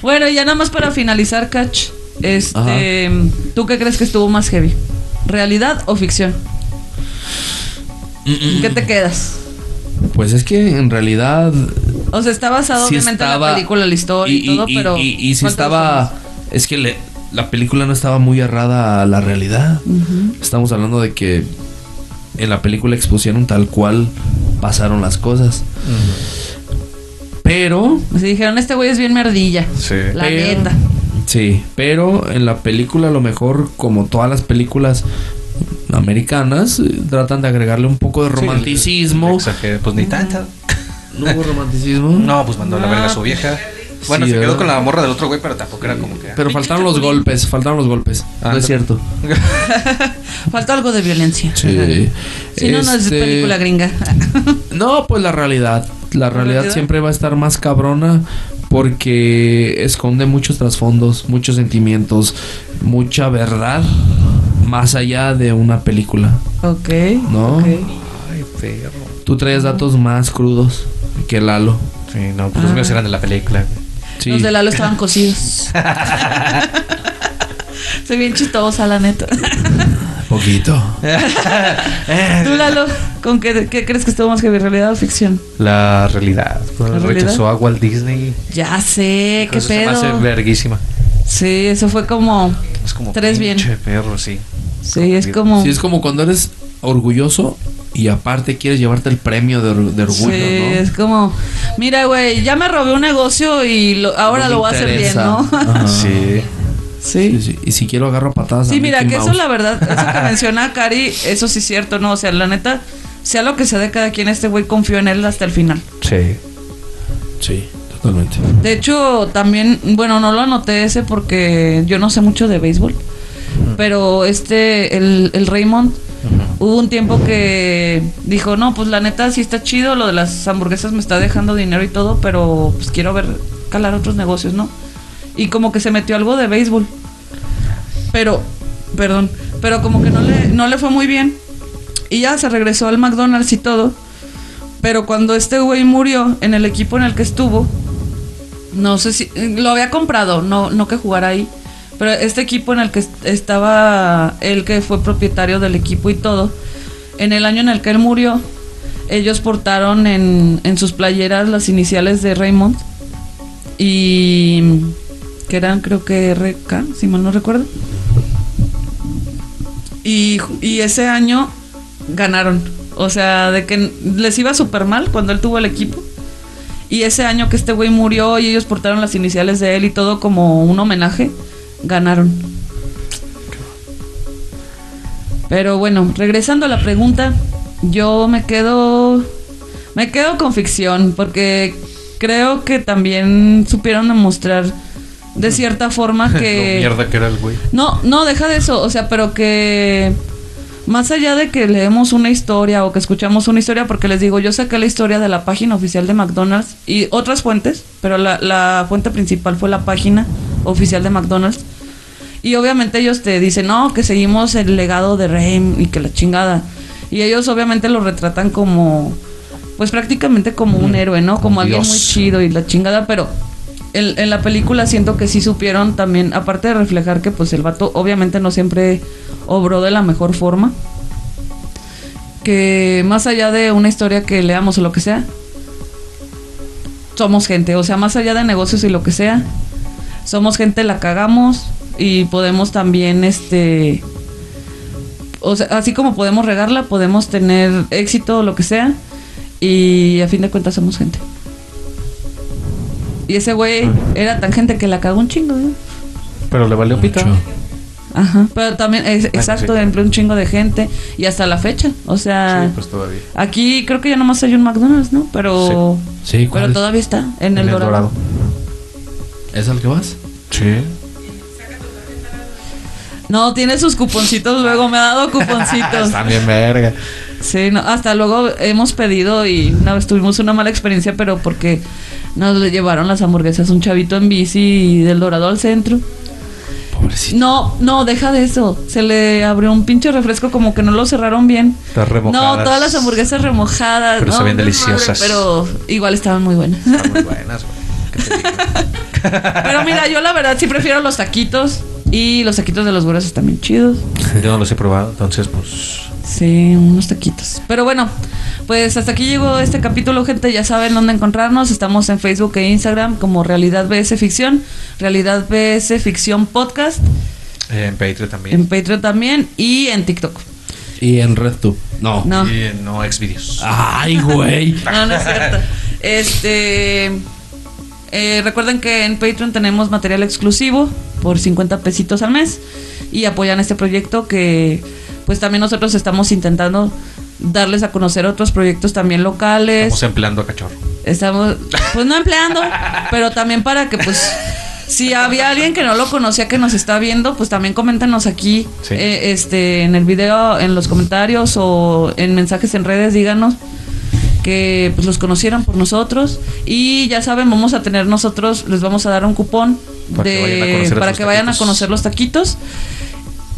Bueno, ya nada más para finalizar, Catch. Este, ¿tú qué crees que estuvo más heavy? ¿Realidad o ficción? Mm, ¿Qué te quedas? Pues es que en realidad O sea, está basado sí obviamente en la película, la historia y, todo, pero. y, y sí ¿cuál te estaba es que le- la película no estaba muy errada a la realidad. Estamos hablando de que en la película expusieron tal cual pasaron las cosas. Pero Así dijeron, este güey es bien merdilla. Sí. La Pero- neta. Sí, pero en la película a lo mejor, como todas las películas americanas, eh, tratan de agregarle un poco de romanticismo. Exageré, pues ni tanta. ¿No hubo romanticismo? No, pues mandó la verga a su vieja. Bueno, Sí, se quedó ¿verdad? con la morra del otro güey, pero tampoco era como que. Pero faltaron los golpes, faltaron los golpes. no es cierto. Falta algo de violencia. Sí. Si no, no es Este, película gringa. No, pues la realidad. La realidad siempre va a estar más cabrona porque esconde muchos trasfondos, muchos sentimientos, mucha verdad más allá de una película. Ok. No. Ay, perro. Tú traes datos más crudos que Lalo. Sí, no, pues los Ah. míos eran de la película. Sí. Los de Lalo estaban cocidos. Soy bien chistosa, la neta. Poquito. Tú, Lalo, ¿con qué, qué crees que estuvo más que realidad o ficción? La realidad. ¿La realidad? Rechazó a Walt Disney. Ya sé, qué Eso se me hace pedo. verguísima. Sí, eso fue como. Es como Tres bien. pinche perro, sí. Sí, es como. Sí, es como cuando eres orgulloso y aparte quieres llevarte el premio de, de orgullo, Sí, ¿no? es como, mira, güey, ya me robé un negocio y lo- ahora No lo voy a hacer bien, interesa. ¿no? Ajá. Sí. Sí. Sí, sí. Y si quiero agarro patadas. a Sí, mira, Mickey que eso la verdad, eso que menciona Cari, eso sí es cierto, ¿no? O sea, la neta, sea lo que sea de cada quien, este güey confió en él hasta el final. Sí. Sí, totalmente. De hecho, también, bueno, no lo anoté ese porque yo no sé mucho de béisbol, pero este, el, el Raymond, hubo un tiempo que dijo, no, pues la neta sí está chido, lo de las hamburguesas me está dejando dinero y todo, pero pues quiero ver, calar otros negocios, ¿no? Y como que se metió algo de béisbol. Pero, perdón, pero como que no le, no le fue muy bien. Y ya se regresó al McDonald's y todo. Pero cuando este güey murió en el equipo en el que estuvo, no sé si lo había comprado, no, no que jugara ahí. Pero este equipo en el que est- estaba él que fue propietario del equipo y todo, en el año en el que él murió, ellos portaron en, en sus playeras las iniciales de Raymond y que eran creo que RK, si mal no recuerdo. Y, y ese año ganaron. O sea, de que les iba súper mal cuando él tuvo el equipo. Y ese año que este güey murió y ellos portaron las iniciales de él y todo como un homenaje, ganaron. Pero bueno, regresando a la pregunta, yo me quedo me quedo con ficción porque creo que también supieron demostrar de cierta forma Lo que mierda que era el güey. no, no, deja de eso. O sea, pero que más allá de que leemos una historia o que escuchamos una historia, porque les digo, yo saqué la historia de la página oficial de McDonald's y otras fuentes, pero la, la fuente principal fue la página oficial de McDonald's. Y obviamente ellos te dicen, no, que seguimos el legado de Rem y que la chingada. Y ellos obviamente lo retratan como, pues prácticamente como un héroe, ¿no? Como Como alguien Dios. muy chido y la chingada, pero en, en la película siento que sí supieron también, aparte de reflejar que pues el vato obviamente no siempre obró de la mejor forma, que más allá de una historia que leamos o lo que sea, somos gente, o sea, más allá de negocios y lo que sea, somos gente, la cagamos y podemos también, este, o sea, así como podemos regarla, podemos tener éxito o lo que sea y a fin de cuentas somos gente. Y ese güey era tan gente que la cagó un chingo, ¿eh? Pero le valió pita. Mucho. Ajá, pero también, es, exacto, sí. empleó un chingo de gente y hasta la fecha, o sea, Sí, pues todavía. aquí creo que ya nomás hay un McDonald's, ¿no? Pero, Sí, ¿cuál? pero todavía está en, el, Dorado. ¿Es al que vas? Sí. No, tiene sus cuponcitos, luego me ha dado cuponcitos. Bien verga. Sí, no, hasta luego hemos pedido y una vez tuvimos una mala experiencia, pero porque nos le llevaron las hamburguesas un chavito en bici del Dorado al centro. Pobrecito. No, no, deja de eso. Se le abrió un pinche refresco como que no lo cerraron bien. Están remojadas. No, todas las hamburguesas remojadas. Pero no, sabían deliciosas. Pero igual estaban muy buenas. Están muy buenas, güey. Pero mira, yo la verdad sí prefiero los taquitos. Y los taquitos de los güeros están bien chidos. Yo no los he probado, entonces pues. Sí, unos taquitos. Pero bueno, pues hasta aquí llegó este capítulo, gente. Ya saben dónde encontrarnos. Estamos en Facebook e Instagram como Realidad BS Ficción, Realidad BS Ficción Podcast, En Patreon también. en Patreon también y en TikTok. Y en RedTube. No. No, Y en No Xvideos. Ay, güey. no, no es cierto. Este. Eh, recuerden que en Patreon tenemos material exclusivo por 50 pesitos al mes y apoyan este proyecto que pues también nosotros estamos intentando darles a conocer otros proyectos también locales. Estamos empleando a cachorro. Estamos, pues no empleando, pero también para que, pues, si había alguien que no lo conocía que nos está viendo, pues también coméntenos aquí, Sí. eh, este, en el video, en los comentarios o en mensajes en redes, díganos que pues los conocieran por nosotros y ya saben vamos a tener nosotros les vamos a dar un cupón Para que vayan a de para que vayan a conocer los taquitos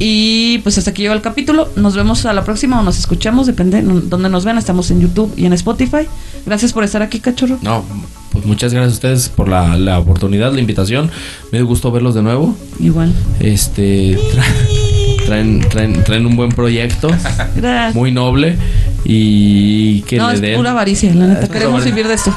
Y pues hasta aquí llegó el capítulo. Nos vemos a la próxima o nos escuchamos, depende n- donde nos vean. Estamos en YouTube y en Spotify. Gracias por estar aquí, cachorro. No, pues muchas gracias a ustedes por la, la oportunidad, la invitación. Me dio gusto verlos de nuevo. Igual. Este tra- traen, traen, traen un buen proyecto, Gracias. muy noble y que no, le es den pura avaricia, la neta. Es Queremos vivir de esto.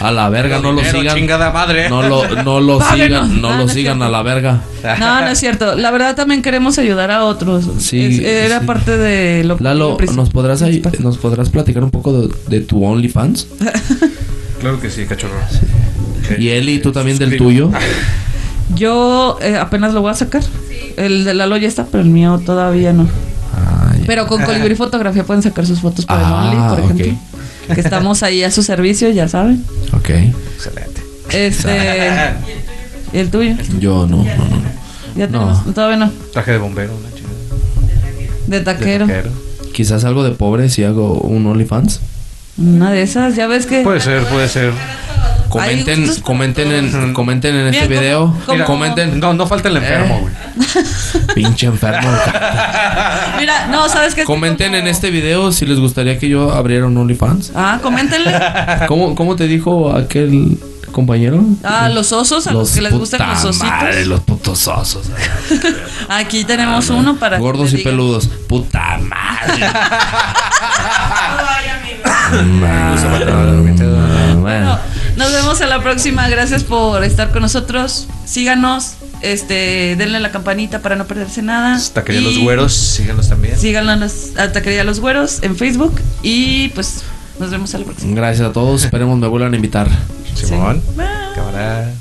a la verga, no lo sigan. chingada madre. No lo, no lo sigan, no lo no es sigan cierto. a la verga. No, no es cierto. La verdad también queremos ayudar a otros. Sí, Es- era sí. parte de lo Lalo, ¿nos podrás. ¿nos podrás platicar un poco de, de tu OnlyFans? Claro que sí, cachorro. Y Eli, tú también del tuyo. Yo eh, apenas lo voy a sacar. El de Lalo ya está, pero el mío todavía no. Ah. Pero con Colibrí Fotografía pueden sacar sus fotos para Ah, el Only, por ejemplo. Que estamos ahí a su servicio, ya saben. Ok. Excelente. Este. ¿Y el tuyo? Yo no, no, no. Ya No. tenemos. Todavía no. Traje de bombero, una chingada. De De taquero. taquero. Quizás algo de pobre si hago un OnlyFans. Una de esas, ya ves que. Puede ser, puede ser. Comenten, comenten en, comenten en este video. ¿cómo- cómo- Comenten. No, no falta el enfermo, Eh. güey. Pinche enfermo. Mira, no, ¿sabes qué? Comenten en este video si les gustaría que yo abriera un OnlyFans. Ah, coméntenle. ¿Cómo, cómo te dijo aquel compañero? Ah, los osos, a los, que les gustan los ositos. Madre, los putos osos. Aquí tenemos uno para. Gordos y digan. peludos. Puta madre. Ay, amigo. Bueno, Bueno, nos vemos a la próxima. Gracias por estar con nosotros. Síganos. Este, denle a la campanita para no perderse nada. Taquería Y Los Güeros, síganos también. Síganlo a Taquería Los Güeros en Facebook. Y pues nos vemos a la próxima. gracias a todos. Esperemos me vuelvan a invitar. Simón. Bye. Cámara.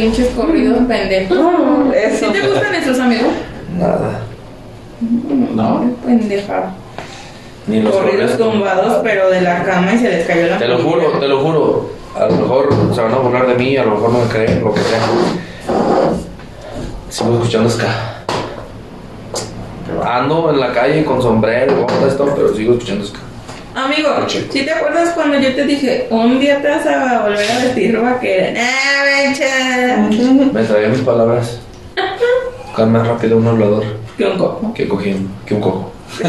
Pinches corridos pendejos. Eso. ¿Sí te gustan esos amigos? Nada. No. Pendeja. Ni Corridos tumbados, pero de la cama y se les cayó la Te lo juro, te lo juro. A lo mejor se van a burlar de mí, a lo mejor no me creen, lo que sea. Sigo escuchando ska. Ando en la calle con sombrero, con esto, pero sigo escuchando ska. Amigo, ¿sí te acuerdas cuando yo te dije, un día te vas a volver a vestir vaquera? ¡Ah, mancha! Me traía mis palabras. Buscar más rápido un hablador ¿Qué un cojo? que cogiendo, que un cojo.